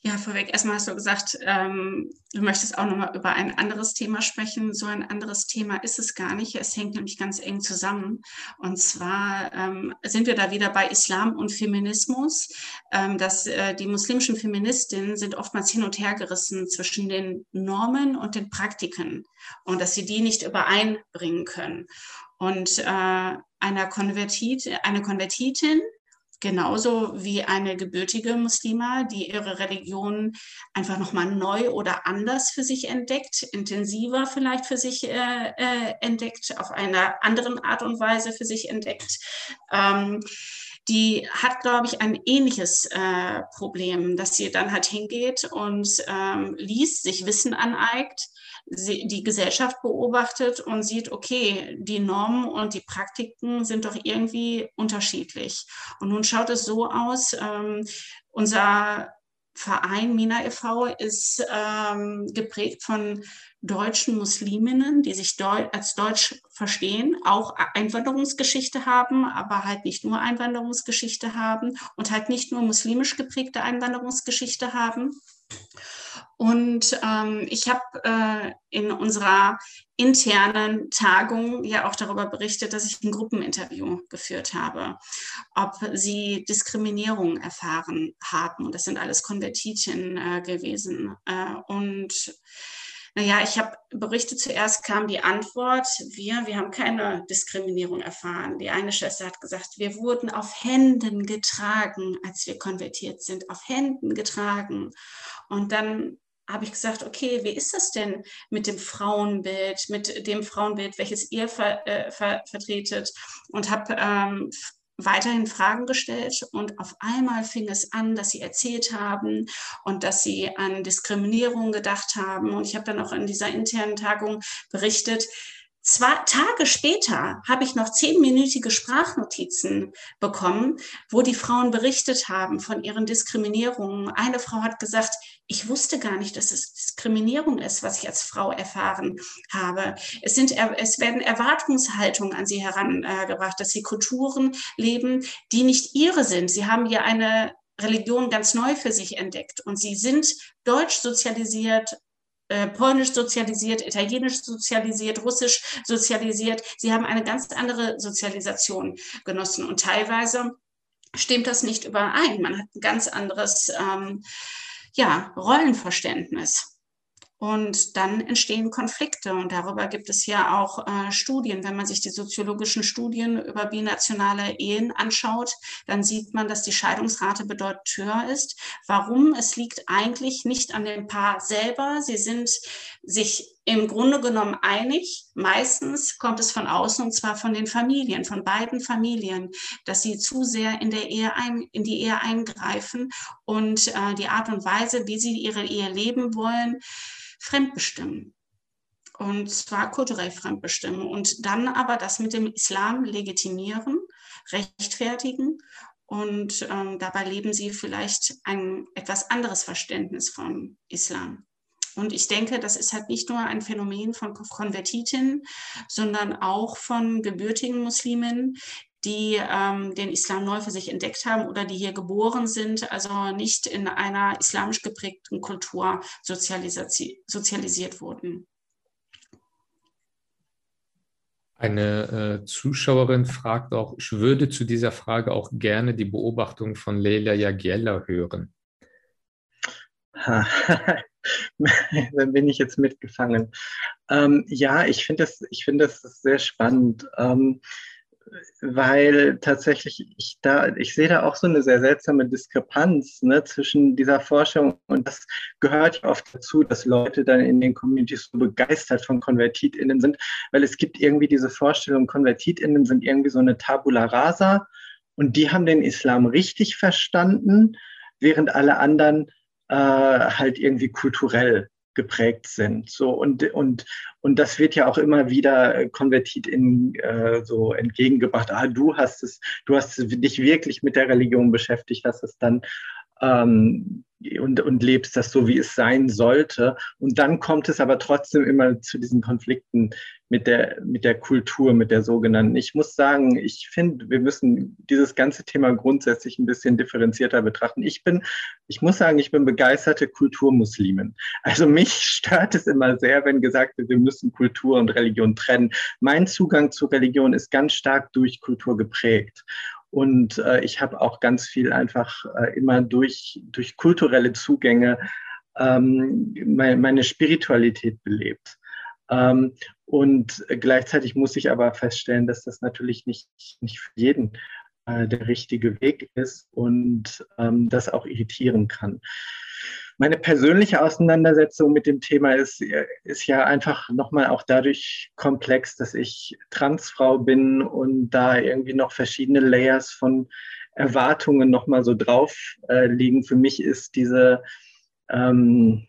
Ja, vorweg, erstmal hast du gesagt, ähm, du möchtest auch nochmal über ein anderes Thema sprechen. So ein anderes Thema ist es gar nicht. Es hängt nämlich ganz eng zusammen. Und zwar ähm, sind wir da wieder bei Islam und Feminismus. Ähm, dass äh, die muslimischen Feministinnen sind oftmals hin und her gerissen zwischen den Normen und den Praktiken und dass sie die nicht übereinbringen können. Und äh, einer Konvertit, eine Konvertitin genauso wie eine gebürtige Muslima, die ihre Religion einfach nochmal neu oder anders für sich entdeckt, intensiver vielleicht für sich äh, äh, entdeckt, auf einer anderen Art und Weise für sich entdeckt. Ähm, die hat, glaube ich, ein ähnliches äh, Problem, dass sie dann halt hingeht und ähm, liest, sich Wissen aneignet, die Gesellschaft beobachtet und sieht, okay, die Normen und die Praktiken sind doch irgendwie unterschiedlich. Und nun schaut es so aus, ähm, unser Verein Mina e.V. ist ähm, geprägt von deutschen Musliminnen, die sich Deu als Deutsch verstehen, auch Einwanderungsgeschichte haben, aber halt nicht nur Einwanderungsgeschichte haben und halt nicht nur muslimisch geprägte Einwanderungsgeschichte haben. Und ähm, ich habe äh, in unserer internen Tagung ja auch darüber berichtet, dass ich ein Gruppeninterview geführt habe, ob sie Diskriminierung erfahren haben. Und das sind alles Konvertitinnen äh, gewesen. Äh, und naja, ich habe berichtet, zuerst kam die Antwort, wir, wir haben keine Diskriminierung erfahren. Die eine Schwester hat gesagt, wir wurden auf Händen getragen, als wir konvertiert sind, auf Händen getragen. Und dann habe ich gesagt, okay, wie ist das denn mit dem Frauenbild, mit dem Frauenbild, welches ihr ver, äh, ver, vertretet? Und habe ähm, weiterhin Fragen gestellt und auf einmal fing es an, dass sie erzählt haben und dass sie an Diskriminierung gedacht haben. Und ich habe dann auch in dieser internen Tagung berichtet, Zwei Tage später habe ich noch zehnminütige Sprachnotizen bekommen, wo die Frauen berichtet haben von ihren Diskriminierungen. Eine Frau hat gesagt, ich wusste gar nicht, dass es Diskriminierung ist, was ich als Frau erfahren habe. Es, sind, es werden Erwartungshaltungen an sie herangebracht, dass sie Kulturen leben, die nicht ihre sind. Sie haben hier eine Religion ganz neu für sich entdeckt und sie sind deutsch sozialisiert, äh, polnisch sozialisiert, italienisch sozialisiert, russisch sozialisiert. Sie haben eine ganz andere Sozialisation genossen und teilweise stimmt das nicht überein. Man hat ein ganz anderes ähm, ja, Rollenverständnis. Und dann entstehen Konflikte. Und darüber gibt es ja auch äh, Studien. Wenn man sich die soziologischen Studien über binationale Ehen anschaut, dann sieht man, dass die Scheidungsrate bedeutend höher ist. Warum? Es liegt eigentlich nicht an dem Paar selber. Sie sind sich im Grunde genommen einig. Meistens kommt es von außen und zwar von den Familien, von beiden Familien, dass sie zu sehr in der Ehe ein, in die Ehe eingreifen und äh, die Art und Weise, wie sie ihre Ehe leben wollen, fremdbestimmen. Und zwar kulturell fremdbestimmen und dann aber das mit dem Islam legitimieren, rechtfertigen und ähm, dabei leben sie vielleicht ein etwas anderes Verständnis von Islam. Und ich denke, das ist halt nicht nur ein Phänomen von Konvertitinnen, sondern auch von gebürtigen Muslimen, die ähm, den Islam neu für sich entdeckt haben oder die hier geboren sind, also nicht in einer islamisch geprägten Kultur sozialisiert wurden.
Eine äh, Zuschauerin fragt auch, ich würde zu dieser Frage auch gerne die Beobachtung von Leila Jagiella hören.
Dann bin ich jetzt mitgefangen. Ähm, ja, ich finde das, find das sehr spannend. Ähm, weil tatsächlich ich da, ich sehe da auch so eine sehr seltsame Diskrepanz ne, zwischen dieser Forschung und das gehört ja oft dazu, dass Leute dann in den Communities so begeistert von KonvertitInnen sind, weil es gibt irgendwie diese Vorstellung, KonvertitInnen sind irgendwie so eine Tabula rasa und die haben den Islam richtig verstanden, während alle anderen äh, halt irgendwie kulturell geprägt sind. So und und und das wird ja auch immer wieder konvertiert in äh, so entgegengebracht. Ah, du hast es, du hast dich wirklich mit der Religion beschäftigt, hast es dann ähm, und, und lebst das so, wie es sein sollte. Und dann kommt es aber trotzdem immer zu diesen Konflikten mit der, mit der Kultur, mit der sogenannten. Ich muss sagen, ich finde, wir müssen dieses ganze Thema grundsätzlich ein bisschen differenzierter betrachten. Ich bin, ich muss sagen, ich bin begeisterte Kulturmuslimin. Also mich stört es immer sehr, wenn gesagt wird, wir müssen Kultur und Religion trennen. Mein Zugang zu Religion ist ganz stark durch Kultur geprägt. Und äh, ich habe auch ganz viel einfach äh, immer durch, durch kulturelle Zugänge ähm, meine, meine Spiritualität belebt. Ähm, und gleichzeitig muss ich aber feststellen, dass das natürlich nicht, nicht für jeden äh, der richtige Weg ist und ähm, das auch irritieren kann. Meine persönliche Auseinandersetzung mit dem Thema ist, ist ja einfach nochmal auch dadurch komplex, dass ich Transfrau bin und da irgendwie noch verschiedene Layers von Erwartungen nochmal so drauf äh, liegen. Für mich ist diese, ähm,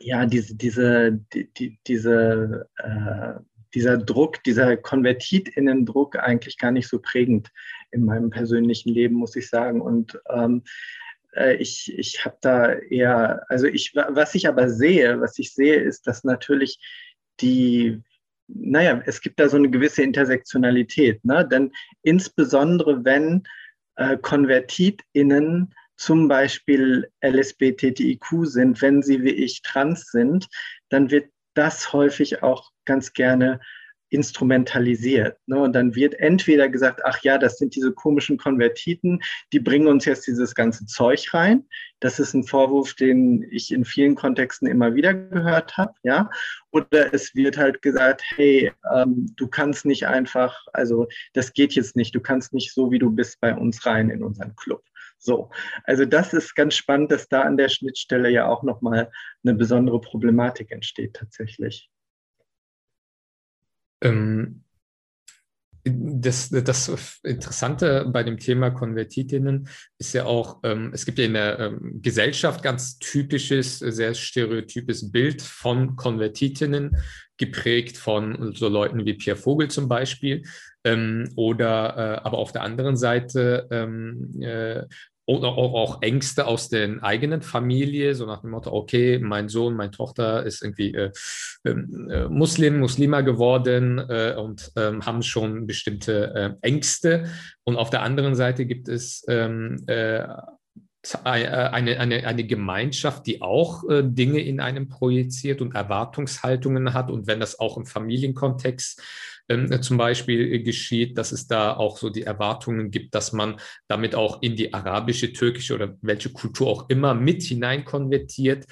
ja, diese, diese, die, die, diese, äh, dieser Druck, dieser KonvertitInnen-Druck eigentlich gar nicht so prägend in meinem persönlichen Leben, muss ich sagen. Und ähm, äh, ich, ich habe da eher, also ich, was ich aber sehe, was ich sehe, ist, dass natürlich die, naja, es gibt da so eine gewisse Intersektionalität, ne? denn insbesondere wenn äh, KonvertitInnen zum Beispiel LSBTTIQ sind, wenn sie wie ich trans sind, dann wird das häufig auch ganz gerne instrumentalisiert. Ne? Und dann wird entweder gesagt, ach ja, das sind diese komischen Konvertiten, die bringen uns jetzt dieses ganze Zeug rein. Das ist ein Vorwurf, den ich in vielen Kontexten immer wieder gehört habe, ja. Oder es wird halt gesagt, hey, ähm, du kannst nicht einfach, also das geht jetzt nicht, du kannst nicht so, wie du bist, bei uns rein in unseren Club. So, also das ist ganz spannend, dass da an der Schnittstelle ja auch nochmal eine besondere Problematik entsteht tatsächlich.
Ähm, das, das Interessante bei dem Thema Konvertitinnen ist ja auch, ähm, es gibt ja in der ähm, Gesellschaft ganz typisches, sehr stereotypes Bild von Konvertitinnen, geprägt von so Leuten wie Pierre Vogel zum Beispiel. Ähm, oder äh, aber auf der anderen Seite ähm, äh, auch, auch, Ängste aus der eigenen Familie, so nach dem Motto, okay, mein Sohn, meine Tochter ist irgendwie äh, ähm, äh, Muslim, Muslima geworden äh, und ähm, haben schon bestimmte äh, Ängste. Und auf der anderen Seite gibt es ähm, äh, eine, eine, eine Gemeinschaft, die auch äh, Dinge in einem projiziert und Erwartungshaltungen hat. Und wenn das auch im Familienkontext ähm, zum Beispiel äh, geschieht, dass es da auch so die Erwartungen gibt, dass man damit auch in die arabische, türkische oder welche Kultur auch immer mit hinein konvertiert.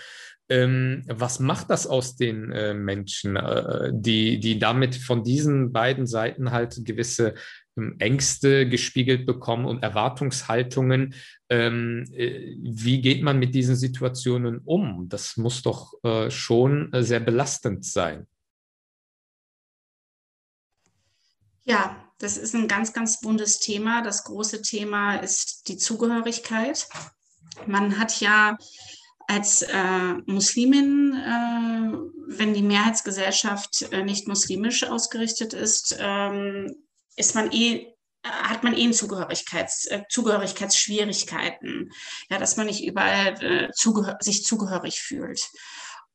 Ähm, was macht das aus den äh, Menschen, äh, die, die damit von diesen beiden Seiten halt gewisse Ängste gespiegelt bekommen und Erwartungshaltungen? Ähm, äh, wie geht man mit diesen Situationen um? Das muss doch äh, schon äh, sehr belastend sein.
Ja, das ist ein ganz, ganz buntes Thema. Das große Thema ist die Zugehörigkeit. Man hat ja als äh, Muslimin, äh, wenn die Mehrheitsgesellschaft äh, nicht muslimisch ausgerichtet ist, ähm, ist man eh hat man eh Zugehörigkeits, äh, Zugehörigkeitsschwierigkeiten, ja, dass man nicht überall äh, zugehör sich zugehörig fühlt.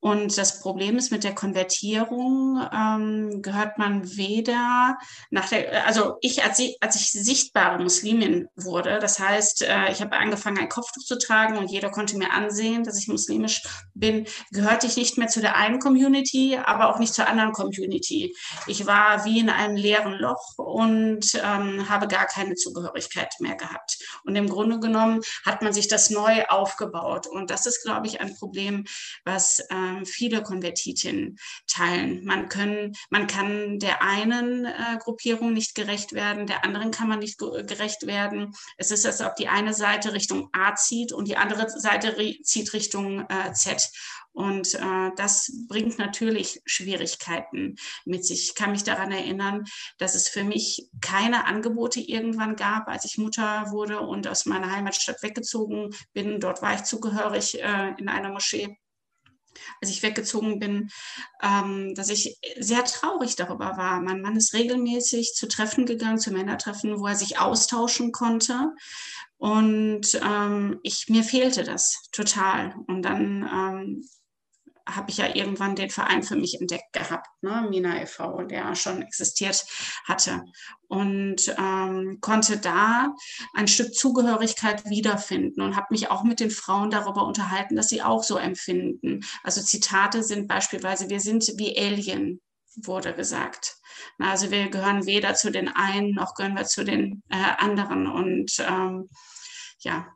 Und das Problem ist mit der Konvertierung, ähm, gehört man weder nach der, also ich, als ich, als ich sichtbare Muslimin wurde, das heißt, äh, ich habe angefangen, ein Kopftuch zu tragen und jeder konnte mir ansehen, dass ich muslimisch bin, gehörte ich nicht mehr zu der einen Community, aber auch nicht zur anderen Community. Ich war wie in einem leeren Loch und ähm, habe gar keine Zugehörigkeit mehr gehabt. Und im Grunde genommen hat man sich das neu aufgebaut. Und das ist, glaube ich, ein Problem, was äh, äh, viele Konvertitinnen teilen. Man, können, man kann der einen äh, Gruppierung nicht gerecht werden, der anderen kann man nicht gerecht werden. Es ist, als ob die eine Seite Richtung A zieht und die andere Seite zieht Richtung äh, Z. Und äh, das bringt natürlich Schwierigkeiten mit sich. Ich kann mich daran erinnern, dass es für mich keine Angebote irgendwann gab, als ich Mutter wurde und aus meiner Heimatstadt weggezogen bin. Dort war ich zugehörig äh, in einer Moschee als ich weggezogen bin, ähm, dass ich sehr traurig darüber war. Mein Mann ist regelmäßig zu Treffen gegangen, zu Männertreffen, wo er sich austauschen konnte. Und ähm, ich, mir fehlte das total. Und dann ähm, habe ich ja irgendwann den Verein für mich entdeckt gehabt, ne? Mina e.V., der schon existiert hatte. Und ähm, konnte da ein Stück Zugehörigkeit wiederfinden und habe mich auch mit den Frauen darüber unterhalten, dass sie auch so empfinden. Also Zitate sind beispielsweise, wir sind wie Alien, wurde gesagt. Also wir gehören weder zu den einen noch gehören wir zu den äh, anderen. Und ähm, ja,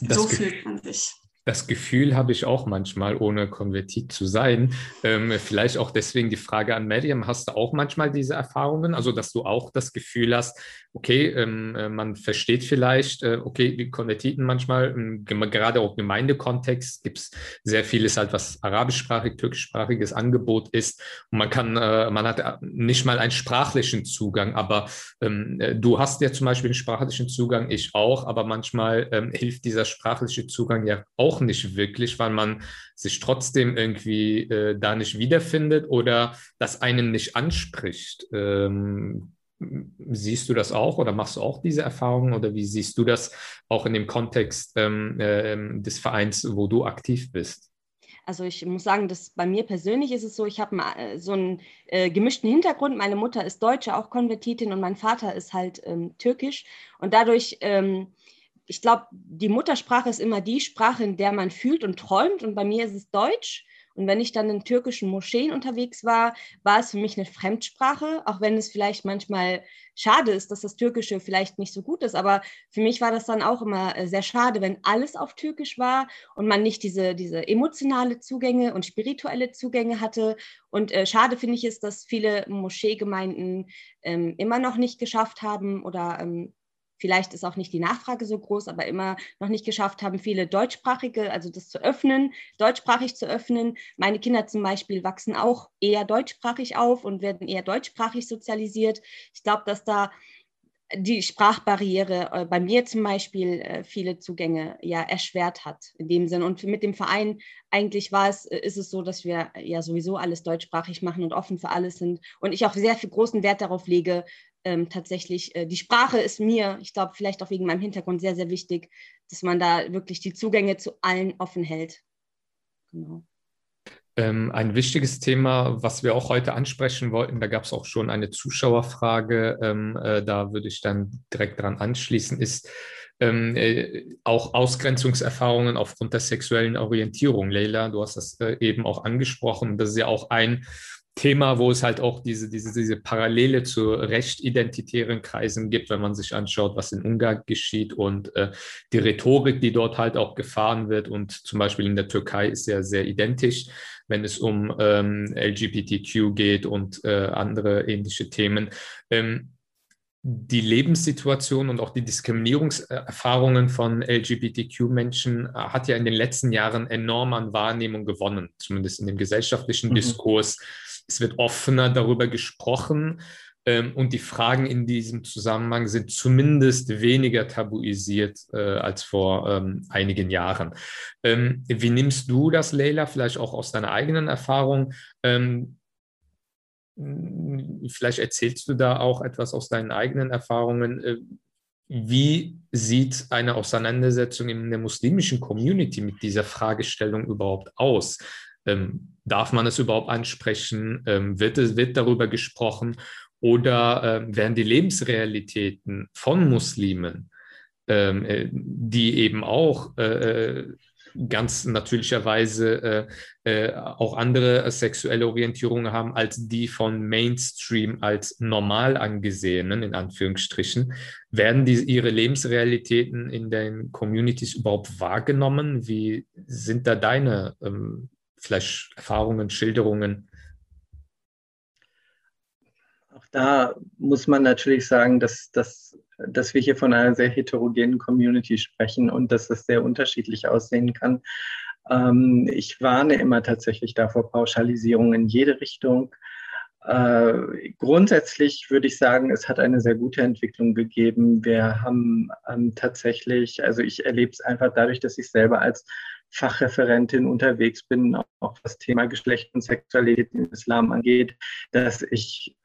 das so fühlt man sich.
Das Gefühl habe ich auch manchmal, ohne konvertiert zu sein. Ähm, vielleicht auch deswegen die Frage an Miriam, hast du auch manchmal diese Erfahrungen? Also, dass du auch das Gefühl hast, okay, ähm, äh, man versteht vielleicht, äh, okay, die Konvertiten manchmal, ähm, gerade auch im Gemeindekontext gibt es sehr vieles halt, was arabischsprachig, türkischsprachiges Angebot ist. Und man kann, äh, man hat nicht mal einen sprachlichen Zugang, aber ähm, äh, du hast ja zum Beispiel einen sprachlichen Zugang, ich auch, aber manchmal ähm, hilft dieser sprachliche Zugang ja auch auch nicht wirklich, weil man sich trotzdem irgendwie äh, da nicht wiederfindet oder das einen nicht anspricht. Ähm, siehst du das auch oder machst du auch diese Erfahrungen oder wie siehst du das auch in dem Kontext ähm, äh, des Vereins, wo du aktiv bist?
Also ich muss sagen, dass bei mir persönlich ist es so, ich habe äh, so einen äh, gemischten Hintergrund. Meine Mutter ist Deutsche, auch Konvertitin und mein Vater ist halt ähm, türkisch. Und dadurch ähm, ich glaube, die Muttersprache ist immer die Sprache, in der man fühlt und träumt. Und bei mir ist es Deutsch. Und wenn ich dann in türkischen Moscheen unterwegs war, war es für mich eine Fremdsprache, auch wenn es vielleicht manchmal schade ist, dass das Türkische vielleicht nicht so gut ist. Aber für mich war das dann auch immer äh, sehr schade, wenn alles auf Türkisch war und man nicht diese, diese emotionale Zugänge und spirituelle Zugänge hatte. Und äh, schade finde ich es, dass viele Moscheegemeinden ähm, immer noch nicht geschafft haben oder ähm, vielleicht ist auch nicht die Nachfrage so groß, aber immer noch nicht geschafft haben, viele deutschsprachige, also das zu öffnen, deutschsprachig zu öffnen. Meine Kinder zum Beispiel wachsen auch eher deutschsprachig auf und werden eher deutschsprachig sozialisiert. Ich glaube, dass da die Sprachbarriere äh, bei mir zum Beispiel äh, viele Zugänge ja erschwert hat in dem Sinn. Und mit dem Verein eigentlich war es, äh, ist es so, dass wir ja sowieso alles deutschsprachig machen und offen für alles sind. Und ich auch sehr viel großen Wert darauf lege, ähm, tatsächlich, äh, die Sprache ist mir, ich glaube, vielleicht auch wegen meinem Hintergrund sehr, sehr wichtig, dass man da wirklich die Zugänge zu allen offen hält.
Genau. Ähm, ein wichtiges Thema, was wir auch heute ansprechen wollten, da gab es auch schon eine Zuschauerfrage, ähm, äh, da würde ich dann direkt dran anschließen, ist ähm, äh, auch Ausgrenzungserfahrungen aufgrund der sexuellen Orientierung. Leila, du hast das äh, eben auch angesprochen. Das ist ja auch ein Thema, wo es halt auch diese, diese, diese Parallele zu recht-identitären Kreisen gibt, wenn man sich anschaut, was in Ungarn geschieht und äh, die Rhetorik, die dort halt auch gefahren wird. Und zum Beispiel in der Türkei ist ja sehr identisch, wenn es um ähm, LGBTQ geht und äh, andere ähnliche Themen. Ähm, die Lebenssituation und auch die Diskriminierungserfahrungen von LGBTQ-Menschen äh, hat ja in den letzten Jahren enorm an Wahrnehmung gewonnen, zumindest in dem gesellschaftlichen mhm. Diskurs. Es wird offener darüber gesprochen ähm, und die Fragen in diesem Zusammenhang sind zumindest weniger tabuisiert äh, als vor ähm, einigen Jahren. Ähm, wie nimmst du das, Leila, vielleicht auch aus deiner eigenen Erfahrung? Ähm, Vielleicht erzählst du da auch etwas aus deinen eigenen Erfahrungen. Äh, wie sieht eine Auseinandersetzung in der muslimischen Community mit dieser Fragestellung überhaupt aus? Ähm, darf man es überhaupt ansprechen? Ähm, wird, wird darüber gesprochen? Oder äh, werden die Lebensrealitäten von Muslimen, ähm, äh, die eben auch äh, äh ganz natürlicherweise äh, äh, auch andere sexuelle Orientierungen haben als die von Mainstream als normal angesehenen, in Anführungsstrichen. Werden die, ihre Lebensrealitäten in den Communities überhaupt wahrgenommen? Wie sind da deine ähm, vielleicht Erfahrungen, Schilderungen?
Auch da muss man natürlich sagen, dass, dass dass wir hier von einer sehr heterogenen Community sprechen und dass es sehr unterschiedlich aussehen kann. Ähm, ich warne immer tatsächlich davor Pauschalisierung in jede Richtung. Äh, grundsätzlich würde ich sagen, es hat eine sehr gute Entwicklung gegeben. Wir haben ähm, tatsächlich, also ich erlebe es einfach dadurch, dass ich selber als Fachreferentin unterwegs bin, auch was Thema Geschlecht und Sexualität im Islam angeht, dass ich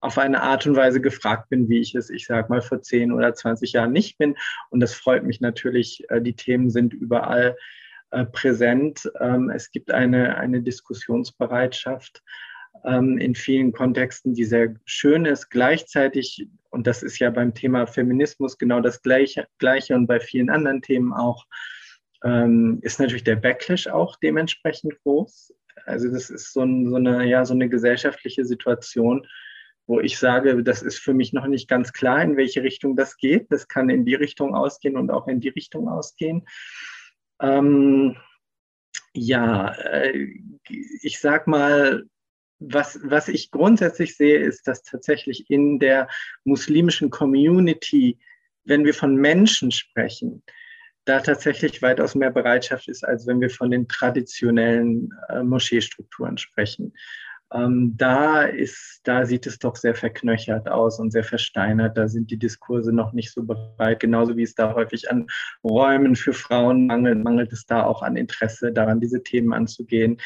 auf eine Art und Weise gefragt bin, wie ich es, ich sag mal, vor 10 oder 20 Jahren nicht bin. Und das freut mich natürlich. Äh, die Themen sind überall äh, präsent. Ähm, es gibt eine, eine Diskussionsbereitschaft ähm, in vielen Kontexten, die sehr schön ist. Gleichzeitig, und das ist ja beim Thema Feminismus genau das Gleiche, Gleiche und bei vielen anderen Themen auch, ähm, ist natürlich der Backlash auch dementsprechend groß. Also das ist so, ein, so, eine, ja, so eine gesellschaftliche Situation, wo ich sage, das ist für mich noch nicht ganz klar, in welche Richtung das geht. Das kann in die Richtung ausgehen und auch in die Richtung ausgehen. Ähm, ja, äh, ich sag mal, was, was ich grundsätzlich sehe, ist, dass tatsächlich in der muslimischen Community, wenn wir von Menschen sprechen, da tatsächlich weitaus mehr Bereitschaft ist, als wenn wir von den traditionellen äh, Moscheestrukturen sprechen. Ähm, da, ist, da sieht es doch sehr verknöchert aus und sehr versteinert. Da sind die Diskurse noch nicht so bereit. Genauso wie es da häufig an Räumen für Frauen mangelt, mangelt es da auch an Interesse daran, diese Themen anzugehen.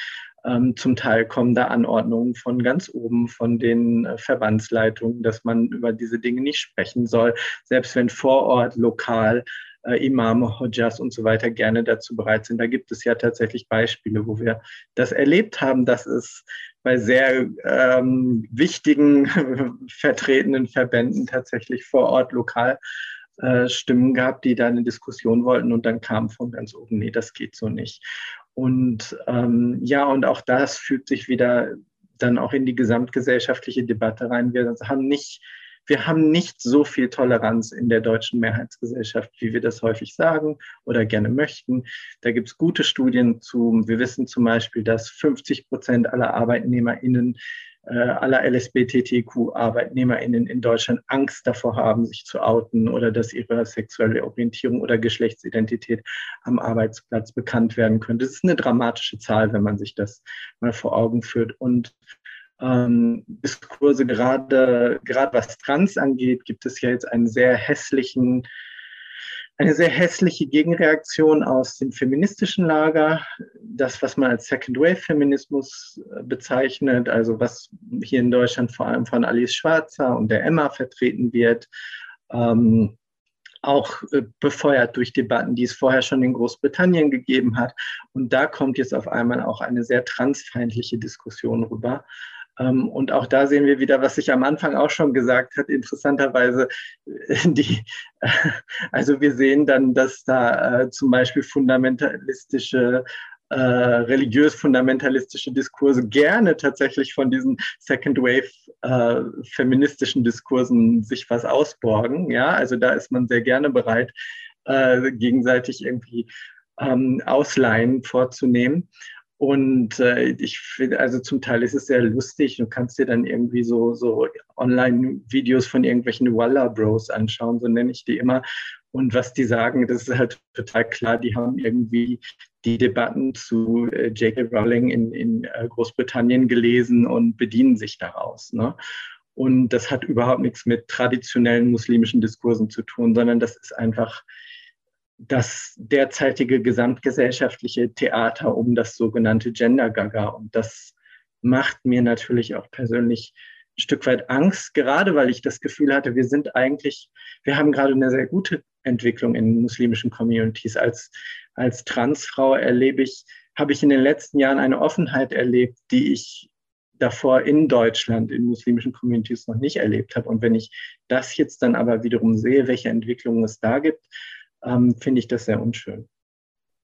Ähm, zum Teil kommen da Anordnungen von ganz oben, von den äh, Verbandsleitungen, dass man über diese Dinge nicht sprechen soll, selbst wenn vor Ort lokal äh, Imame, Hodjas und so weiter gerne dazu bereit sind. Da gibt es ja tatsächlich Beispiele, wo wir das erlebt haben, dass es bei sehr ähm, wichtigen vertretenen Verbänden tatsächlich vor Ort lokal äh, Stimmen gab, die da eine Diskussion wollten und dann kam von ganz oben, nee, das geht so nicht. Und ähm, ja, und auch das fügt sich wieder dann auch in die gesamtgesellschaftliche Debatte rein. Wir haben nicht wir haben nicht so viel Toleranz in der deutschen Mehrheitsgesellschaft, wie wir das häufig sagen oder gerne möchten. Da gibt es gute Studien zu. Wir wissen zum Beispiel, dass 50 Prozent aller ArbeitnehmerInnen äh, aller LSBTTQ-ArbeitnehmerInnen in Deutschland Angst davor haben, sich zu outen oder dass ihre sexuelle Orientierung oder Geschlechtsidentität am Arbeitsplatz bekannt werden könnte. Das ist eine dramatische Zahl, wenn man sich das mal vor Augen führt. Und ähm, Diskurse, gerade, gerade was Trans angeht, gibt es ja jetzt einen sehr hässlichen eine sehr hässliche Gegenreaktion aus dem feministischen Lager, das, was man als Second Wave Feminismus äh, bezeichnet, also was hier in Deutschland vor allem von Alice Schwarzer und der Emma vertreten wird, ähm, auch äh, befeuert durch Debatten, die es vorher schon in Großbritannien gegeben hat. Und da kommt jetzt auf einmal auch eine sehr transfeindliche Diskussion rüber. Ähm, und auch da sehen wir wieder, was ich am Anfang auch schon gesagt habe, interessanterweise, äh, die, also wir sehen dann, dass da äh, zum Beispiel fundamentalistische äh, religiös-fundamentalistische Diskurse gerne tatsächlich von diesen Second Wave feministischen Diskursen sich was ausborgen. Ja, also da ist man sehr gerne bereit, gegenseitig irgendwie ähm, Ausleihen vorzunehmen. Und äh, ich finde, also zum Teil ist es sehr lustig. Du kannst dir dann irgendwie so, so Online-Videos von irgendwelchen Walla Bros anschauen, so nenne ich die immer. Und was die sagen, das ist halt total klar, die haben irgendwie die Debatten zu äh, J.K. Rowling in, in äh, Großbritannien gelesen und bedienen sich daraus. Ne? Und das hat überhaupt nichts mit traditionellen muslimischen Diskursen zu tun, sondern das ist einfach das derzeitige gesamtgesellschaftliche Theater um das sogenannte Gender Gaga. Und das macht mir natürlich auch persönlich ein Stück weit Angst, gerade weil ich das Gefühl hatte, wir sind eigentlich, wir haben gerade eine sehr gute Entwicklung in muslimischen Communities. Als, als Transfrau erlebe ich, habe ich in den letzten Jahren eine Offenheit erlebt, die ich davor in Deutschland in muslimischen Communities noch nicht erlebt habe. Und wenn ich das jetzt dann aber wiederum sehe, welche Entwicklungen es da gibt, ähm, finde ich das sehr unschön.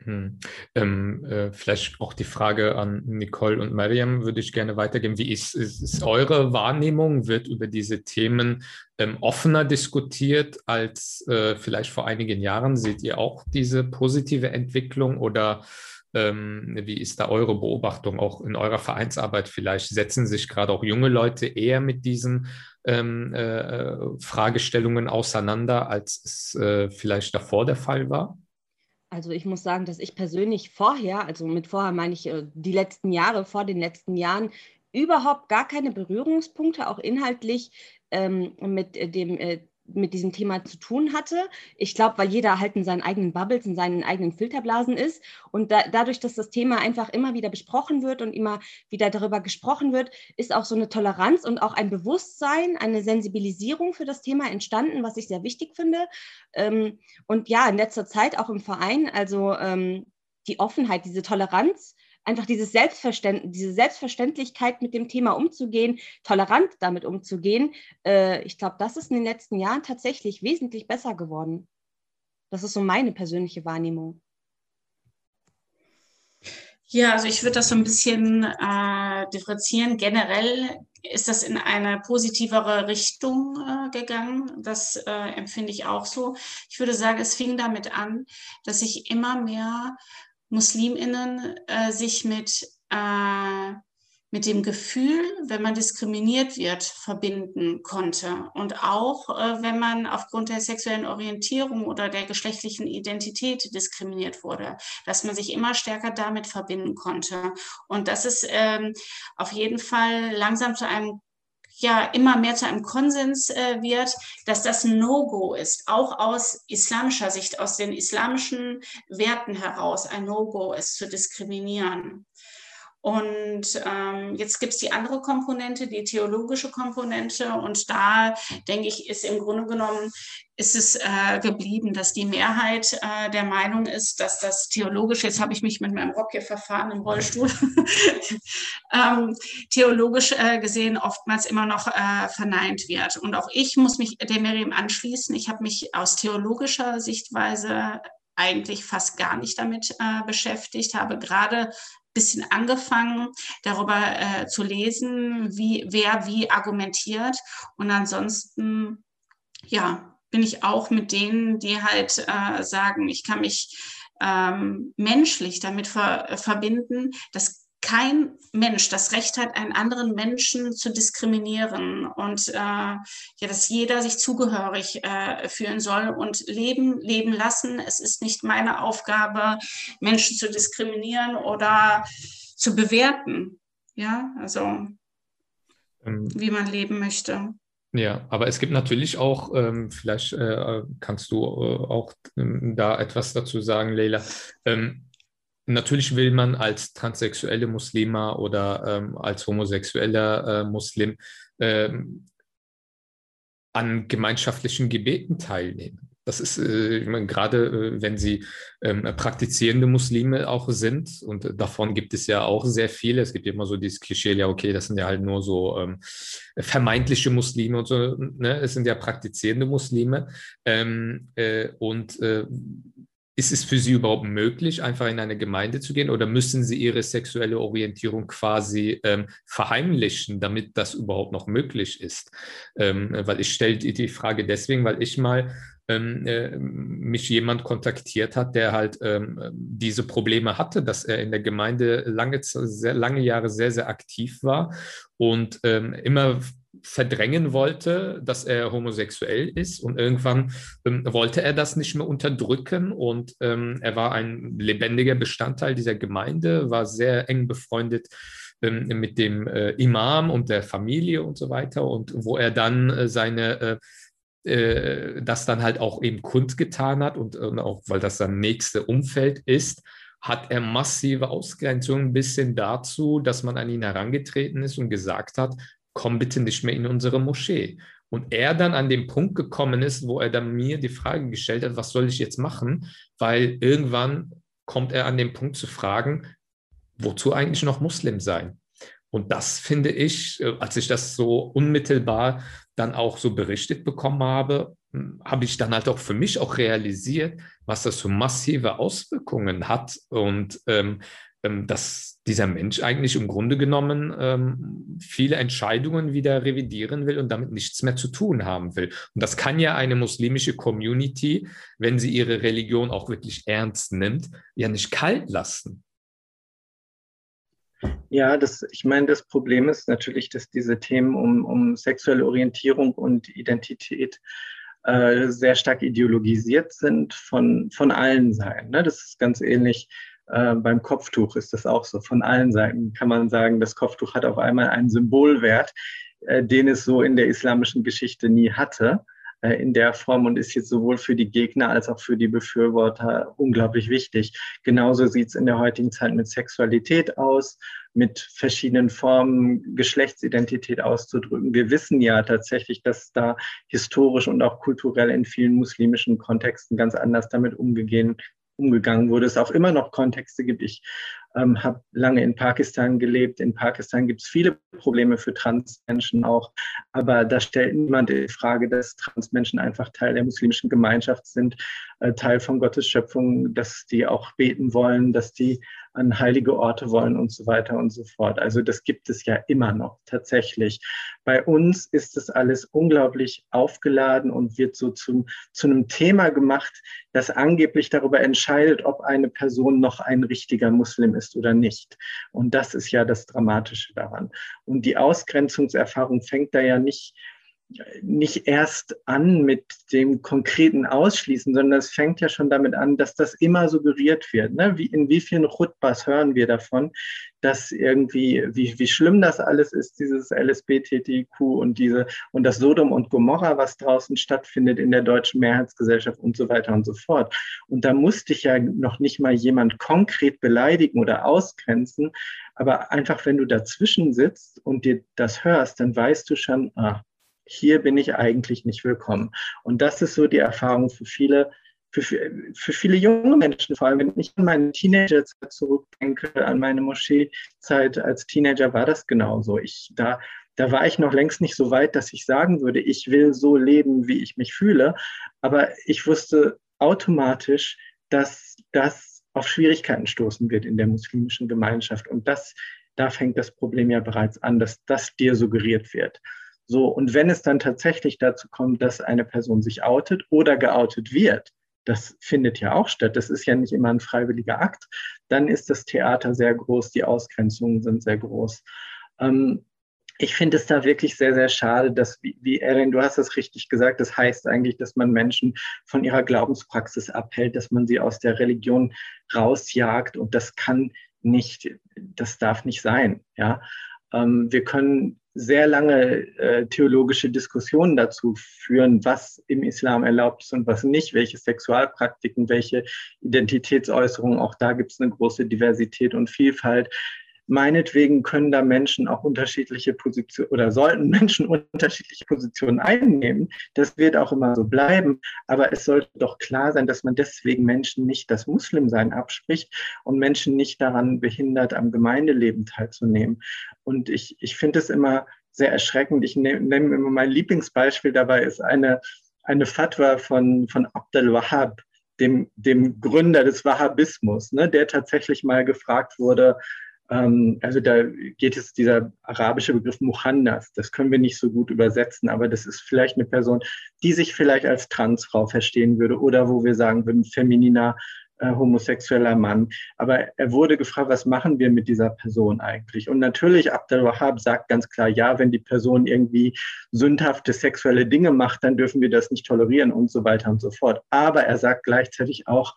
Hm. Ähm, äh, vielleicht auch die Frage an Nicole und Mariam würde ich gerne weitergeben. Wie ist, ist, ist eure Wahrnehmung? Wird über diese Themen ähm, offener diskutiert als äh, vielleicht vor einigen Jahren? Seht ihr auch diese positive Entwicklung oder ähm, wie ist da eure Beobachtung auch in eurer Vereinsarbeit? Vielleicht setzen sich gerade auch junge Leute eher mit diesen ähm, äh, Fragestellungen auseinander, als es äh, vielleicht davor der Fall war?
Also ich muss sagen, dass ich persönlich vorher, also mit vorher meine ich äh, die letzten Jahre, vor den letzten Jahren, überhaupt gar keine Berührungspunkte, auch inhaltlich ähm, mit äh, dem äh, mit diesem Thema zu tun hatte. Ich glaube, weil jeder halt in seinen eigenen Bubbles, in seinen eigenen Filterblasen ist. Und da, dadurch, dass das Thema einfach immer wieder besprochen wird und immer wieder darüber gesprochen wird, ist auch so eine Toleranz und auch ein Bewusstsein, eine Sensibilisierung für das Thema entstanden, was ich sehr wichtig finde. Ähm, und ja, in letzter Zeit auch im Verein, also ähm, die Offenheit, diese Toleranz einfach dieses Selbstverständnis, diese Selbstverständlichkeit mit dem Thema umzugehen, tolerant damit umzugehen, äh, ich glaube, das ist in den letzten Jahren tatsächlich wesentlich besser geworden. Das ist so meine persönliche Wahrnehmung.
Ja, also ich würde das so ein bisschen äh, differenzieren. Generell ist das in eine positivere Richtung äh, gegangen. Das äh, empfinde ich auch so. Ich würde sagen, es fing damit an, dass sich immer mehr Musliminnen äh, sich mit, äh, mit dem Gefühl, wenn man diskriminiert wird, verbinden konnte. Und auch äh, wenn man aufgrund der sexuellen Orientierung oder der geschlechtlichen Identität diskriminiert wurde, dass man sich immer stärker damit verbinden konnte. Und das ist ähm, auf jeden Fall langsam zu einem ja immer mehr zu einem Konsens äh, wird, dass das No-Go ist, auch aus islamischer Sicht, aus den islamischen Werten heraus ein No-Go ist, zu diskriminieren. Und ähm, jetzt gibt es die andere Komponente, die theologische Komponente. Und da denke ich, ist im Grunde genommen ist es äh, geblieben, dass die Mehrheit äh, der Meinung ist, dass das theologisch, jetzt habe ich mich mit meinem Rock hier verfahren im Rollstuhl, ähm, theologisch äh, gesehen oftmals immer noch äh, verneint wird. Und auch ich muss mich dem Miriam anschließen. Ich habe mich aus theologischer Sichtweise eigentlich fast gar nicht damit äh, beschäftigt, habe gerade bisschen angefangen, darüber äh, zu lesen, wie, wer wie argumentiert. Und ansonsten, ja, bin ich auch mit denen, die halt äh, sagen, ich kann mich ähm, menschlich damit ver verbinden. Das kein Mensch das Recht hat, einen anderen Menschen zu diskriminieren und äh, ja, dass jeder sich zugehörig äh, fühlen soll und leben, leben lassen. Es ist nicht meine Aufgabe, Menschen zu diskriminieren oder zu bewerten. Ja, also ähm, wie man leben möchte.
Ja, aber es gibt natürlich auch, ähm, vielleicht äh, kannst du äh, auch ähm, da etwas dazu sagen, Leila. Ähm, natürlich will man als transsexuelle Muslima oder ähm, als homosexueller äh, Muslim ähm, an gemeinschaftlichen Gebeten teilnehmen. Das ist, äh, gerade äh, wenn sie ähm, praktizierende Muslime auch sind, und davon gibt es ja auch sehr viele. Es gibt immer so dieses Klischee, ja, okay, das sind ja halt nur so ähm, vermeintliche Muslime und so, ne? Es sind ja praktizierende Muslime. Ähm, äh, und äh, ist es für Sie überhaupt möglich, einfach in eine Gemeinde zu gehen oder müssen Sie Ihre sexuelle Orientierung quasi ähm, verheimlichen, damit das überhaupt noch möglich ist? Ähm, weil ich stelle die Frage deswegen, weil ich mal ähm, äh, mich jemand kontaktiert hat, der halt ähm, diese Probleme hatte, dass er in der Gemeinde lange, sehr, lange Jahre sehr, sehr aktiv war und ähm, immer verdrängen wollte, dass er homosexuell ist. Und irgendwann ähm, wollte er das nicht mehr unterdrücken. Und ähm, er war ein lebendiger Bestandteil dieser Gemeinde, war sehr eng befreundet ähm, mit dem äh, Imam und der Familie und so weiter. Und wo er dann äh, seine äh, äh das dann halt auch eben kundgetan hat und, auch weil das sein nächste Umfeld ist, hat er massive Ausgrenzungen bis hin dazu, dass man an ihn herangetreten ist und gesagt hat, komm bitte nicht mehr in unsere Moschee. Und er dann an den Punkt gekommen ist, wo er dann mir die Frage gestellt hat, was soll ich jetzt machen? Weil irgendwann kommt er an den Punkt zu fragen, wozu eigentlich noch Muslim sein? Und das finde ich, äh, als ich das so unmittelbar dann auch so berichtet bekommen habe, hm, habe ich dann halt auch für mich auch realisiert, was das für massive Auswirkungen hat und ähm, ähm, dass dieser Mensch eigentlich im Grunde genommen ähm, viele Entscheidungen wieder revidieren will und damit nichts mehr zu tun haben will. Und das kann ja eine muslimische Community, wenn sie ihre Religion auch wirklich ernst nimmt, ja nicht kalt lassen.
Ja, das, ich meine, das Problem ist natürlich, dass diese Themen um, um sexuelle Orientierung und Identität äh, sehr stark ideologisiert sind von, von allen Seiten. Ne? Das ist ganz ähnlich äh, beim Kopftuch ist das auch so. Von allen Seiten kann man sagen, das Kopftuch hat auf einmal einen Symbolwert, äh, den es so in der islamischen Geschichte nie hatte äh, in der Form und ist jetzt sowohl für die Gegner als auch für die Befürworter unglaublich wichtig. Genauso sieht es in der heutigen Zeit mit Sexualität aus, mit verschiedenen Formen Geschlechtsidentität auszudrücken. Wir wissen ja tatsächlich, dass da historisch und auch kulturell in vielen muslimischen Kontexten ganz anders damit umgegangen umgegangen wurde, es auch immer noch Kontexte gibt. Ich ähm, habe lange in Pakistan gelebt. In Pakistan gibt es viele Probleme für Transmenschen auch, aber da stellt niemand in Frage, dass Transmenschen einfach Teil der muslimischen Gemeinschaft sind, Teil von Gottes Schöpfung, dass die auch beten wollen, dass die an heilige Orte wollen und so weiter und so fort. Also das gibt es ja immer noch tatsächlich. Bei uns ist das alles unglaublich aufgeladen und wird so zum, zu einem Thema gemacht, das angeblich darüber entscheidet, ob eine Person noch ein richtiger Muslim ist oder nicht. Und das ist ja das Dramatische daran. Und die Ausgrenzungserfahrung fängt da ja nicht nicht erst an mit dem konkreten Ausschließen, sondern es fängt ja schon damit an, dass das immer suggeriert wird. Ne? Wie, in wie vielen Chutbas hören wir davon, dass irgendwie, wie, wie schlimm das alles ist, dieses LSBTTQ und diese und das Sodom und Gomorra, was draußen stattfindet in der deutschen Mehrheitsgesellschaft und so weiter und so fort. Und da musste ich ja noch nicht mal jemand konkret beleidigen oder ausgrenzen, aber einfach, wenn du dazwischen sitzt und dir das hörst, dann weißt du schon, ah, hier bin ich eigentlich nicht willkommen. Und das ist so die Erfahrung für viele, für, für viele junge Menschen, vor allem wenn ich an meine Teenagerzeit zurückdenke, an meine Moscheezeit als Teenager war das genauso. Ich, da, da war ich noch längst nicht so weit, dass ich sagen würde, ich will so leben, wie ich mich fühle. Aber ich wusste automatisch, dass das auf Schwierigkeiten stoßen wird in der muslimischen Gemeinschaft. Und das, da fängt das Problem ja bereits an, dass das dir suggeriert wird. So, und wenn es dann tatsächlich dazu kommt, dass eine Person sich outet oder geoutet wird, das findet ja auch statt. Das ist ja nicht immer ein freiwilliger Akt. Dann ist das Theater sehr groß, die Ausgrenzungen sind sehr groß. Ähm, ich finde es da wirklich sehr, sehr schade, dass, wie, Erin, du hast es richtig gesagt, das heißt eigentlich, dass man Menschen von ihrer Glaubenspraxis abhält, dass man sie aus der Religion rausjagt und das kann nicht, das darf nicht sein. Ja? Ähm, wir können sehr lange äh, theologische Diskussionen dazu führen, was im Islam erlaubt ist und was nicht, welche Sexualpraktiken, welche Identitätsäußerungen. Auch da gibt es eine große Diversität und Vielfalt. Meinetwegen können da Menschen auch unterschiedliche Positionen oder sollten Menschen unterschiedliche Positionen einnehmen. Das wird auch immer so bleiben. Aber es sollte doch klar sein, dass man deswegen Menschen nicht das Muslimsein abspricht und Menschen nicht daran behindert, am Gemeindeleben teilzunehmen. Und ich, ich finde es immer sehr erschreckend. Ich nehme nehm immer mein Lieblingsbeispiel dabei ist eine, eine Fatwa von, von Abdel Wahhab, dem, dem Gründer des Wahhabismus, ne, der tatsächlich mal gefragt wurde, also da geht es dieser arabische Begriff Muhannas, das können wir nicht so gut übersetzen, aber das ist vielleicht eine Person, die sich vielleicht als Transfrau verstehen würde oder wo wir sagen würden, femininer äh, homosexueller Mann. Aber er wurde gefragt, was machen wir mit dieser Person eigentlich? Und natürlich, Abdel Wahab sagt ganz klar, ja, wenn die Person irgendwie sündhafte sexuelle Dinge macht, dann dürfen wir das nicht tolerieren und so weiter und so fort. Aber er sagt gleichzeitig auch,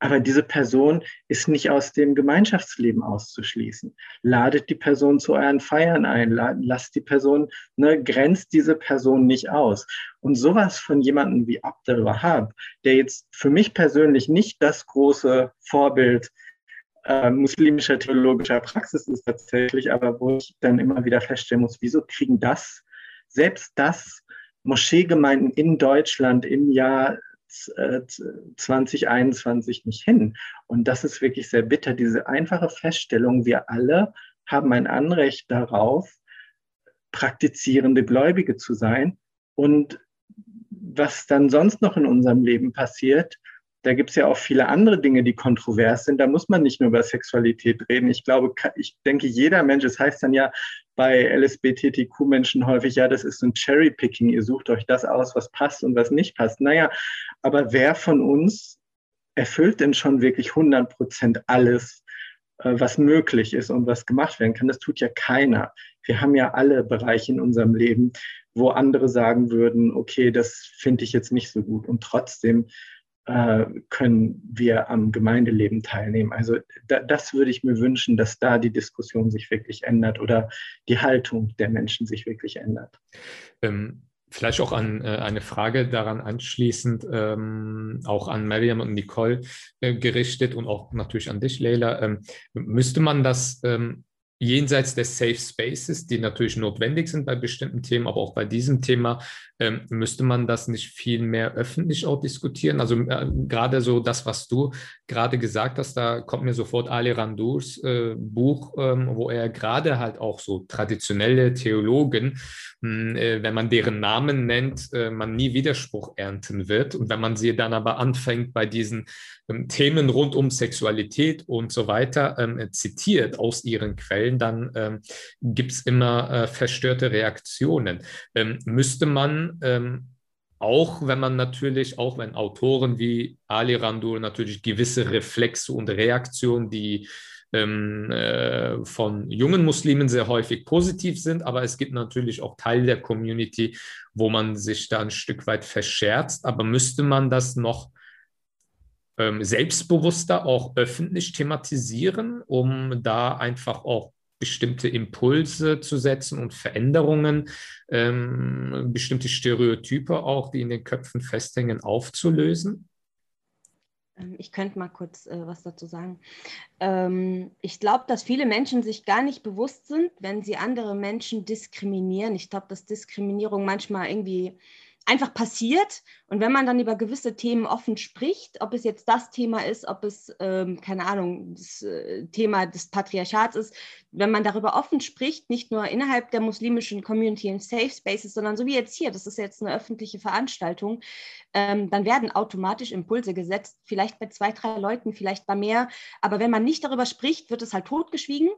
aber diese Person ist nicht aus dem Gemeinschaftsleben auszuschließen. Ladet die Person zu euren Feiern ein, lasst die Person, ne, grenzt diese Person nicht aus. Und sowas von jemandem wie Abdel Wahab, der jetzt für mich persönlich nicht das große Vorbild äh, muslimischer theologischer Praxis ist tatsächlich, aber wo ich dann immer wieder feststellen muss, wieso kriegen das, selbst das, Moscheegemeinden in Deutschland im Jahr 2021 nicht hin. Und das ist wirklich sehr bitter, diese einfache Feststellung, wir alle haben ein Anrecht darauf, praktizierende Gläubige zu sein. Und was dann sonst noch in unserem Leben passiert, da gibt es ja auch viele andere Dinge, die kontrovers sind. Da muss man nicht nur über Sexualität reden. Ich glaube, ich denke, jeder Mensch, es das heißt dann ja bei LSBTQ-Menschen häufig, ja, das ist ein Cherry-Picking. Ihr sucht euch das aus, was passt und was nicht passt. Naja, aber wer von uns erfüllt denn schon wirklich 100 Prozent alles, äh, was möglich ist und was gemacht werden kann? Das tut ja keiner. Wir haben ja alle Bereiche in unserem Leben, wo andere sagen würden, okay, das finde ich jetzt nicht so gut. Und trotzdem äh, können wir am Gemeindeleben teilnehmen. Also da, das würde ich mir wünschen, dass da die Diskussion sich wirklich ändert oder die Haltung der Menschen sich wirklich ändert.
Ähm, vielleicht auch an äh, eine Frage daran anschließend, ähm, auch an Mariam und Nicole äh, gerichtet und auch natürlich an dich, Leila. Ähm, müsste man das ähm, jenseits des Safe Spaces, die natürlich notwendig sind bei bestimmten Themen, aber auch bei diesem Thema, ähm, müsste man das nicht viel mehr öffentlich auch diskutieren? Also äh, gerade so das, was du gerade gesagt hast, da kommt mir sofort Ali Randours äh, Buch, ähm, wo er gerade halt auch so traditionelle Theologen, mh, hm, äh, wenn man deren Namen nennt, äh, man nie Widerspruch ernten wird. Und wenn man sie dann aber anfängt bei diesen Themen rund um Sexualität und so weiter ähm, zitiert aus ihren Quellen, dann ähm, gibt es immer äh, verstörte Reaktionen. Ähm, müsste man ähm, auch wenn man natürlich, auch wenn Autoren wie Ali Randur natürlich gewisse Reflexe und Reaktionen, die ähm, äh, von jungen Muslimen sehr häufig positiv sind, aber es gibt natürlich auch Teile der Community, wo man sich da ein Stück weit verscherzt. Aber müsste man das noch ähm, selbstbewusster auch öffentlich thematisieren, um da einfach auch bestimmte Impulse zu setzen und Veränderungen, ähm, bestimmte Stereotype auch, die in den Köpfen festhängen, aufzulösen?
Ähm, ich könnte mal kurz äh, was dazu sagen. Ähm, ich glaube, dass viele Menschen sich gar nicht bewusst sind, wenn sie andere Menschen diskriminieren. Ich glaube, dass Diskriminierung manchmal irgendwie einfach passiert. Und wenn man dann über gewisse Themen offen spricht, ob es jetzt das Thema ist, ob es, ähm, keine Ahnung, das äh, Thema des Patriarchats ist, wenn man darüber offen spricht, nicht nur innerhalb der muslimischen Community in Safe Spaces, sondern so wie jetzt hier, das ist jetzt eine öffentliche Veranstaltung, ähm, dann werden automatisch Impulse gesetzt, vielleicht bei zwei, drei Leuten, vielleicht bei mehr. Aber wenn man nicht darüber spricht, wird es halt totgeschwiegen.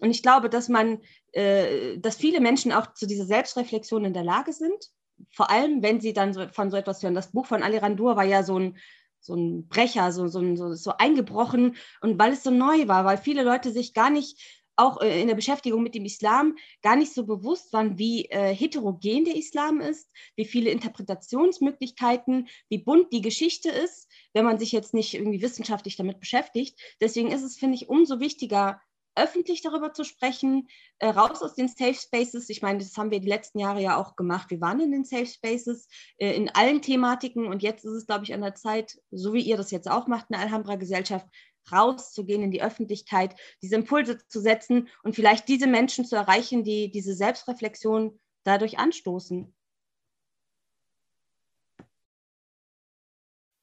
Und ich glaube, dass man, äh, dass viele Menschen auch zu dieser Selbstreflexion in der Lage sind vor allem, wenn sie dann so, von so etwas hören. Das Buch von Ali Randur war ja so ein so ein Brecher, so, so, so, so eingebrochen und weil es so neu war, weil viele Leute sich gar nicht auch äh, in der Beschäftigung mit dem Islam gar nicht so bewusst waren, wie äh, heterogen der Islam ist, wie viele Interpretationsmöglichkeiten, wie bunt die Geschichte ist, wenn man sich jetzt nicht irgendwie wissenschaftlich damit beschäftigt. Deswegen ist es, finde ich, umso wichtiger, öffentlich darüber zu sprechen, äh, raus aus den Safe Spaces. Ich meine, das haben wir die letzten Jahre ja auch gemacht. Wir waren in den Safe Spaces äh, in allen Thematiken und jetzt ist es, glaube ich, an der Zeit, so wie ihr das jetzt auch macht in der Alhambra Gesellschaft, rauszugehen in die Öffentlichkeit, diese Impulse zu setzen und vielleicht diese Menschen zu erreichen, die diese Selbstreflexion dadurch anstoßen.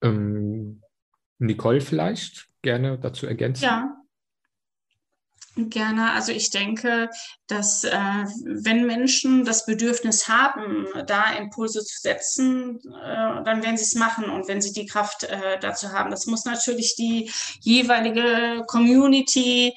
Ähm, Nicole vielleicht gerne dazu ergänzen?
Ja, Gerne. Also ich denke, dass äh, wenn Menschen das Bedürfnis haben, da Impulse zu setzen, äh, dann werden sie es machen und wenn sie die Kraft äh, dazu haben. Das muss natürlich die jeweilige Community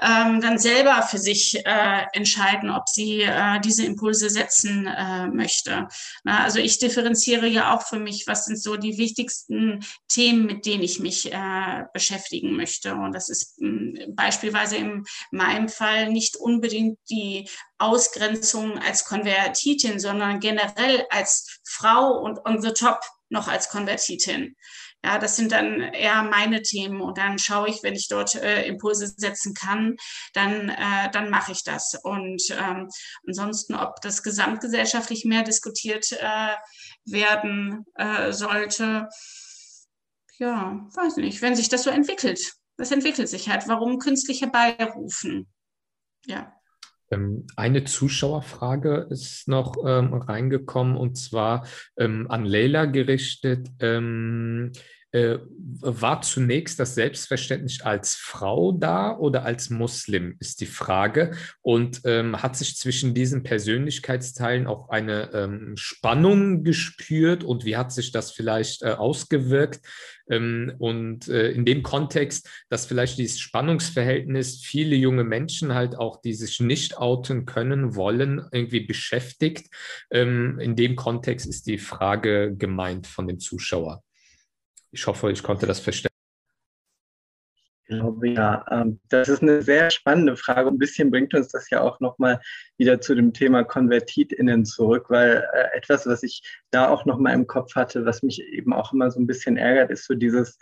ähm, dann selber für sich äh, entscheiden, ob sie äh, diese Impulse setzen äh, möchte. Na, also ich differenziere ja auch für mich, was sind so die wichtigsten Themen, mit denen ich mich äh, beschäftigen möchte. Und das ist mh, hm, beispielsweise in meinem Fall nicht unbedingt die Ausgrenzung als Konvertitin, sondern generell als Frau und on the top noch als Konvertitin. Ja, das sind dann eher meine Themen und dann schaue ich, wenn ich dort äh, Impulse setzen kann, dann, äh, dann mache ich das. Und ähm, ansonsten, ob das gesamtgesellschaftlich mehr diskutiert äh, werden äh, sollte, ja, weiß nicht, wenn sich das so entwickelt. Das entwickelt sich halt. Warum künstliche Beirufen? Ja.
Ähm, eine Zuschauerfrage ist noch ähm, reingekommen und zwar ähm, an Leila gerichtet. Ähm, äh, war zunächst das Selbstverständnis als Frau da oder als Muslim, ist die Frage. Und ähm, hat sich zwischen diesen Persönlichkeitsteilen auch eine ähm, Spannung gespürt und wie hat sich das vielleicht äh, ausgewirkt? Ähm, und äh, in dem Kontext, dass vielleicht dieses Spannungsverhältnis viele junge Menschen halt auch, die sich nicht outen können, wollen, irgendwie beschäftigt. Ähm, in dem Kontext ist die Frage gemeint von dem Zuschauer. Ich hoffe, ich konnte das verstehen.
Ich glaube ja, ähm, das ist eine sehr spannende Frage. Ein bisschen bringt uns das ja auch nochmal wieder zu dem Thema KonvertitInnen zurück, weil äh, etwas, was ich da auch nochmal im Kopf hatte, was mich eben auch immer so ein bisschen ärgert, ist so dieses,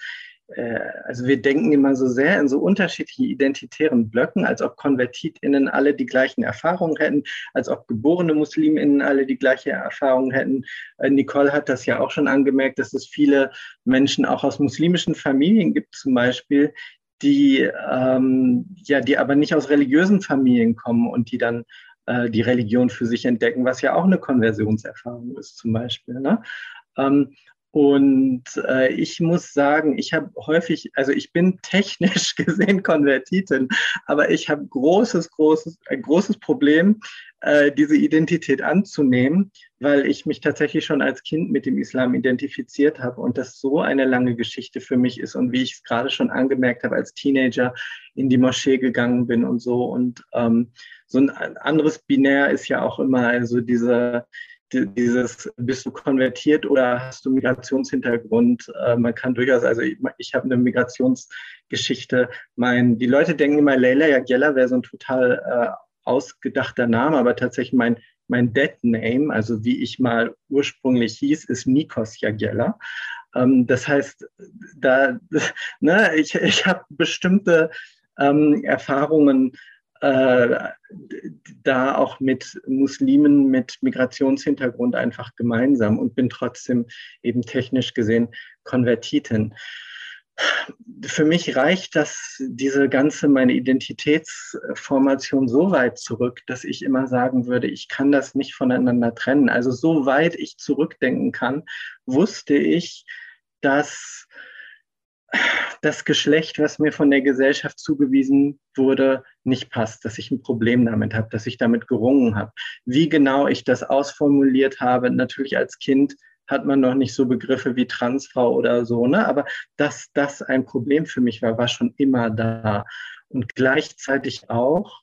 also wir denken immer so sehr in so unterschiedlichen identitären Blöcken, als ob KonvertitInnen alle die gleichen Erfahrungen hätten, als ob geborene MuslimInnen alle die gleiche Erfahrung hätten. Äh, Nicole hat das ja auch schon angemerkt, dass es viele Menschen auch aus muslimischen Familien gibt, zum Beispiel, die, ähm, ja, die aber nicht aus religiösen Familien kommen und die dann äh, die Religion für sich entdecken, was ja auch eine Konversionserfahrung ist, zum Beispiel. Ne? Ähm, und äh, ich muss sagen, ich habe häufig, also ich bin technisch gesehen Konvertitin, aber ich habe großes, großes, ein großes Problem, äh, diese Identität anzunehmen, weil ich mich tatsächlich schon als Kind mit dem Islam identifiziert habe und das so eine lange Geschichte für mich ist und wie ich es gerade schon angemerkt habe, als Teenager in die Moschee gegangen bin und so. Und ähm, so ein anderes Binär ist ja auch immer also diese dieses, bist du konvertiert oder hast du Migrationshintergrund? Äh, man kann durchaus, also ich, ich habe eine Migrationsgeschichte. Mein, die Leute denken immer, Leila Jagella wäre so ein total äh, ausgedachter Name, aber tatsächlich mein, mein Dead Name, also wie ich mal ursprünglich hieß, ist Nikos Jagella. Ähm, das heißt, da, ne, ich, ich habe bestimmte ähm, Erfahrungen da auch mit Muslimen mit Migrationshintergrund einfach gemeinsam und bin trotzdem eben technisch gesehen Konvertitin. Für mich reicht das, diese ganze meine Identitätsformation so weit zurück, dass ich immer sagen würde, ich kann das nicht voneinander trennen. Also so weit ich zurückdenken kann, wusste ich, dass das Geschlecht, was mir von der Gesellschaft zugewiesen wurde, nicht passt, dass ich ein Problem damit habe, dass ich damit gerungen habe. Wie genau ich das ausformuliert habe, natürlich als Kind hat man noch nicht so Begriffe wie Transfrau oder so, ne? aber dass das ein Problem für mich war, war schon immer da. Und gleichzeitig auch,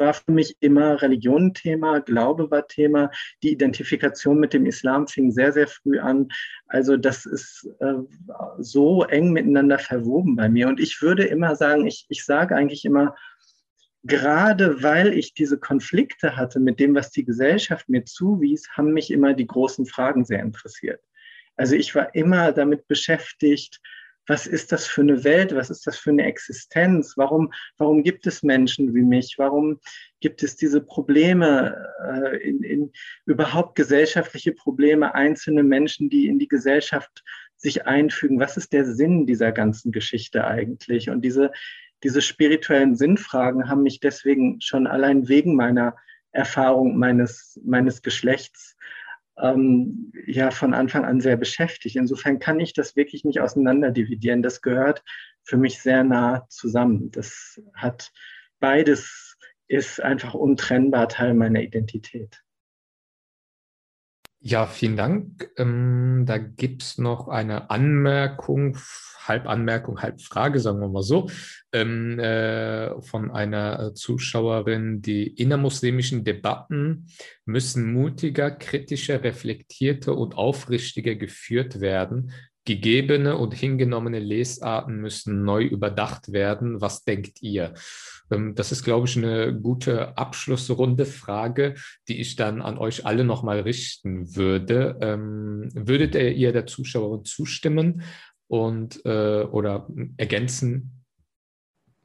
war für mich immer Religion Thema, Glaube war Thema, die Identifikation mit dem Islam fing sehr, sehr früh an. Also das ist äh, so eng miteinander verwoben bei mir. Und ich würde immer sagen, ich, ich sage eigentlich immer, gerade weil ich diese Konflikte hatte mit dem, was die Gesellschaft mir zuwies, haben mich immer die großen Fragen sehr interessiert. Also ich war immer damit beschäftigt, was ist das für eine Welt, was ist das für eine Existenz, warum, warum gibt es Menschen wie mich, warum gibt es diese Probleme, äh, in, in, überhaupt gesellschaftliche Probleme, einzelne Menschen, die in die Gesellschaft sich einfügen, was ist der Sinn dieser ganzen Geschichte eigentlich? Und diese, diese spirituellen Sinnfragen haben mich deswegen schon allein wegen meiner Erfahrung meines, meines Geschlechts ähm, ja von Anfang an sehr beschäftigt. Insofern kann ich das wirklich nicht auseinanderdividieren. Das gehört für mich sehr nah zusammen. Das hat beides ist einfach untrennbar Teil meiner Identität.
Ja, vielen Dank. Ähm, da gibt es noch eine Anmerkung halb Anmerkung, halb Frage, sagen wir mal so, ähm, äh, von einer äh, Zuschauerin, die innermuslimischen Debatten müssen mutiger, kritischer, reflektierter und aufrichtiger geführt werden. Gegebene und hingenommene Lesarten müssen neu überdacht werden. Was denkt ihr? Ähm, das ist, glaube ich, eine gute Abschlussrunde Frage, die ich dann an euch alle nochmal richten würde. Ähm, würdet ihr der Zuschauerin zustimmen? und äh, oder ergänzen?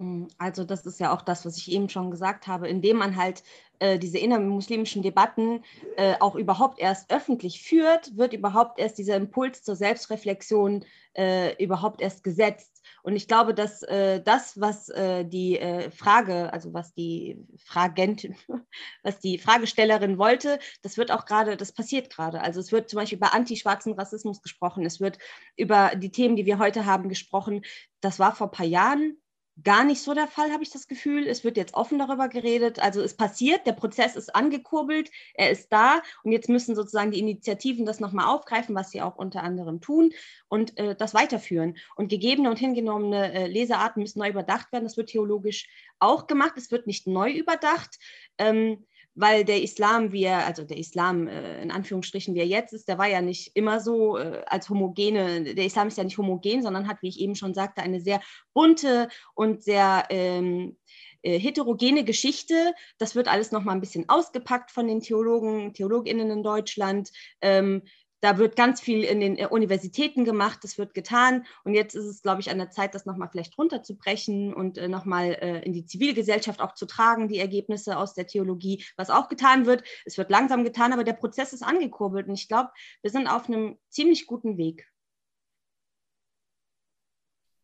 Mm, also das ist ja auch das, was ich eben schon gesagt habe, indem man halt äh, diese innermuslimischen Debatten äh, auch überhaupt erst öffentlich führt, wird überhaupt erst dieser Impuls zur Selbstreflexion äh, überhaupt erst gesetzt. Und ich glaube, dass äh, das, was äh, die äh, Frage, also was die Fragentin, was die Fragestellerin wollte, das wird auch gerade, das passiert gerade. Also es wird zum Beispiel über antischwarzen Rassismus gesprochen, es wird über die Themen, die wir heute haben, gesprochen. Das war vor ein paar Jahren gar nicht so der Fall, habe ich das Gefühl. Es wird jetzt offen darüber geredet. Also es passiert, der Prozess ist angekurbelt, er ist da und jetzt müssen sozusagen die Initiativen das nochmal aufgreifen, was sie auch unter anderem tun und äh, das weiterführen. Und gegebene und hingenommene äh, Lesearten müssen neu überdacht werden. Das wird theologisch auch gemacht. Es wird nicht neu überdacht. Ähm, weil der Islam, wie er, also der Islam äh, in Anführungsstrichen, wie er jetzt ist, der war ja nicht immer so äh, als homogene, der Islam ist ja nicht homogen, sondern hat, wie ich eben schon sagte, eine sehr bunte und sehr ähm, äh, heterogene Geschichte. Das wird alles nochmal ein bisschen ausgepackt von den Theologen, Theologinnen in Deutschland. Ähm, da wird ganz viel in den äh, Universitäten gemacht, das wird getan. Und jetzt ist es, glaube ich, an der Zeit, das nochmal vielleicht runterzubrechen und äh, nochmal äh, in die Zivilgesellschaft auch zu tragen, die Ergebnisse aus der Theologie, was auch getan wird. Es wird langsam getan, aber der Prozess ist angekurbelt. Und ich glaube, wir sind auf einem ziemlich guten Weg.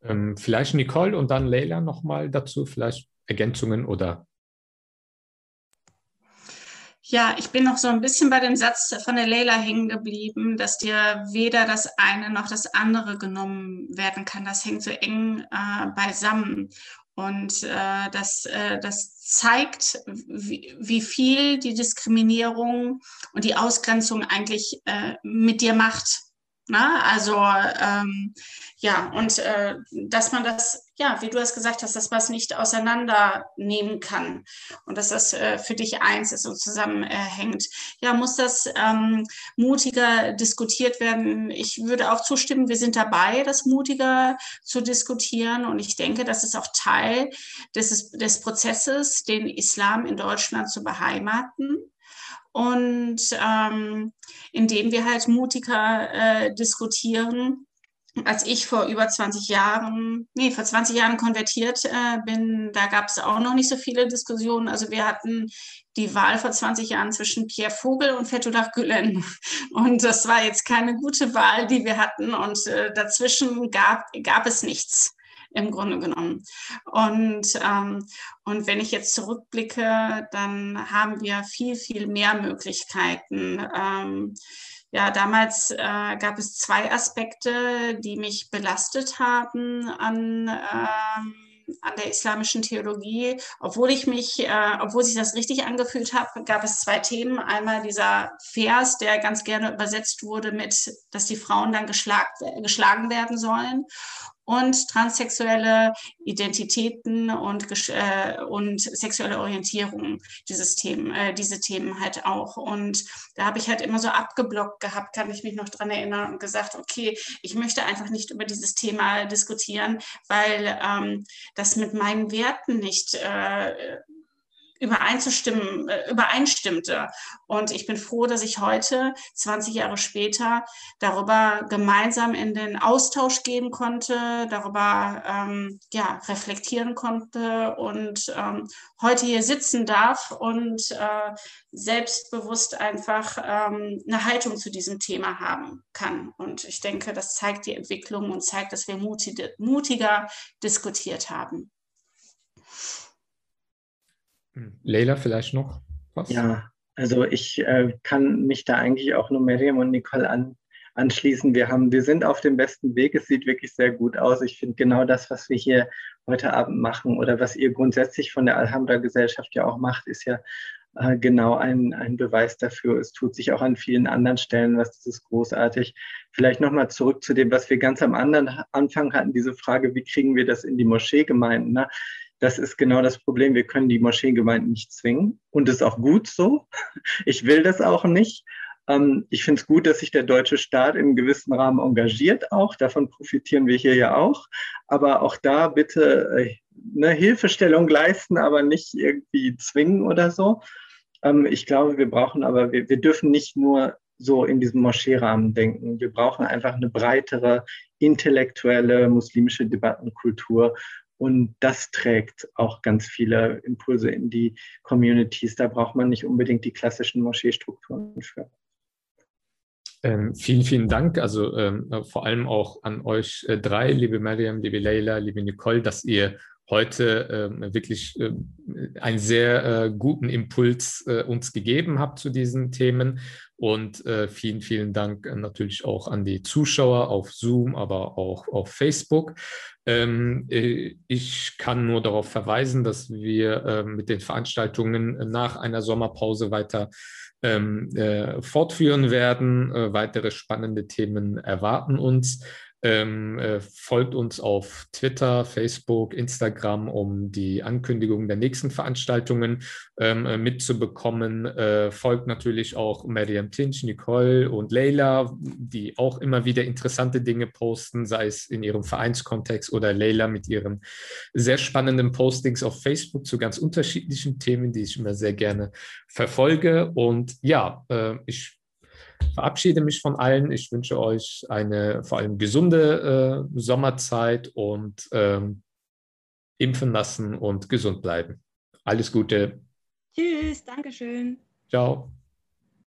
Ähm, vielleicht Nicole und dann Leila nochmal dazu, vielleicht Ergänzungen oder
ja, ich bin noch so ein bisschen bei dem Satz von der Leila hängen geblieben, dass dir weder das eine noch das andere genommen werden kann. Das hängt so eng äh, beisammen. Und äh, das, äh, das zeigt, wie, wie, viel die Diskriminierung und die Ausgrenzung eigentlich äh, mit dir macht. Na, also ähm, ja, und äh, dass man das, ja, wie du es gesagt hast, dass man es nicht auseinandernehmen kann und dass das äh, für dich eins ist und zusammenhängt. Ja, muss das ähm, mutiger diskutiert werden? Ich würde auch zustimmen, wir sind dabei, das mutiger zu diskutieren und ich denke, das ist auch Teil des, des Prozesses, den Islam in Deutschland zu beheimaten und ähm, indem wir halt mutiger äh, diskutieren. Als ich vor über 20 Jahren, nee, vor 20 Jahren konvertiert äh, bin, da gab es auch noch nicht so viele Diskussionen. Also wir hatten die Wahl vor 20 Jahren zwischen Pierre Vogel und Fethullah Gülen. Und das war jetzt keine gute Wahl, die wir hatten. Und äh, dazwischen gab, gab es nichts im Grunde genommen. Und, ähm, und wenn ich jetzt zurückblicke, dann haben wir viel, viel mehr Möglichkeiten. Ähm, ja, damals äh, gab es zwei Aspekte, die mich belastet haben an, ähm, an der islamischen Theologie. Obwohl ich mich, äh, obwohl sich das richtig angefühlt habe, gab es zwei Themen. Einmal dieser Vers, der ganz gerne übersetzt wurde mit, dass die Frauen dann geschlagen werden sollen. Und transsexuelle Identitäten und, äh, und sexuelle Orientierung, dieses Themen, äh, diese Themen halt auch. Und da habe ich halt immer so abgeblockt gehabt, kann ich mich noch dran erinnern und gesagt, okay, ich möchte einfach nicht über dieses Thema diskutieren, weil ähm, das mit meinen Werten nicht äh, übereinzustimmen, äh, übereinstimmte. Und ich bin froh, dass ich heute, 20 Jahre später, darüber gemeinsam in den Austausch gehen konnte, darüber ähm, ja, reflektieren konnte und ähm, heute hier sitzen darf und äh, selbstbewusst einfach ähm, eine Haltung zu diesem Thema haben kann. Und ich denke, das zeigt die Entwicklung und zeigt, dass wir mutige, mutiger diskutiert haben.
Leila, vielleicht noch
was? Ja, also ich äh, kann mich da eigentlich auch nur Miriam und Nicole an, anschließen. Wir, haben, wir sind auf dem besten Weg. Es sieht wirklich sehr gut aus. Ich finde genau das, was wir hier heute Abend machen oder was ihr grundsätzlich von der Alhambra-Gesellschaft ja auch macht, ist ja äh, genau ein, ein Beweis dafür. Es tut sich auch an vielen anderen Stellen was. Das ist großartig. Vielleicht nochmal zurück zu dem, was wir ganz am anderen Anfang hatten, diese Frage, wie kriegen wir das in die Moscheegemeinden? Ne? Das ist genau das Problem. Wir können die Moscheengemeinden nicht zwingen. Und das ist auch gut so. Ich will das auch nicht. Ähm, ich finde es gut, dass sich der deutsche Staat im gewissen Rahmen engagiert auch. Davon profitieren wir hier ja auch. Aber auch da bitte äh, eine Hilfestellung leisten, aber nicht irgendwie zwingen oder so. Ähm, ich glaube, wir brauchen aber, wir dürfen nicht nur so in diesem Moscheerahmen denken. Wir brauchen einfach eine breitere intellektuelle muslimische Debattenkultur und das trägt auch ganz viele Impulse in die Communities. Da braucht man nicht unbedingt die klassischen Moscheestrukturen für.
Ähm, vielen, vielen Dank. Also ähm, vor allem auch an euch äh, drei, liebe Mariam, liebe Leila, liebe Nicole, dass ihr heute äh, wirklich äh, einen sehr äh, guten Impuls äh, uns gegeben habt zu diesen Themen. Und äh, vielen, vielen Dank natürlich auch an die Zuschauer auf Zoom, aber auch auf Facebook. Ähm, äh, ich kann nur darauf verweisen, dass wir mit den Veranstaltungen nach einer Sommerpause weiter ähm, fortführen werden. weitere spannende Themen erwarten uns. Ähm, äh, folgt uns auf Twitter, Facebook, Instagram, um die Ankündigungen der nächsten Veranstaltungen ähm, äh, mitzubekommen. Äh, folgt natürlich auch Mariam Tinch, Nicole und Leila, die auch immer wieder interessante Dinge posten, sei es in ihrem Vereinskontext oder Leila mit ihren sehr spannenden Postings auf Facebook zu ganz unterschiedlichen Themen, die ich immer sehr gerne verfolge. Und ja, äh, ich verabschiede mich von allen. Ich wünsche euch eine vor allem gesunde äh, Sommerzeit und ähm, impfen lassen und gesund bleiben. Alles Gute.
Tschüss, Dankeschön.
Ciao.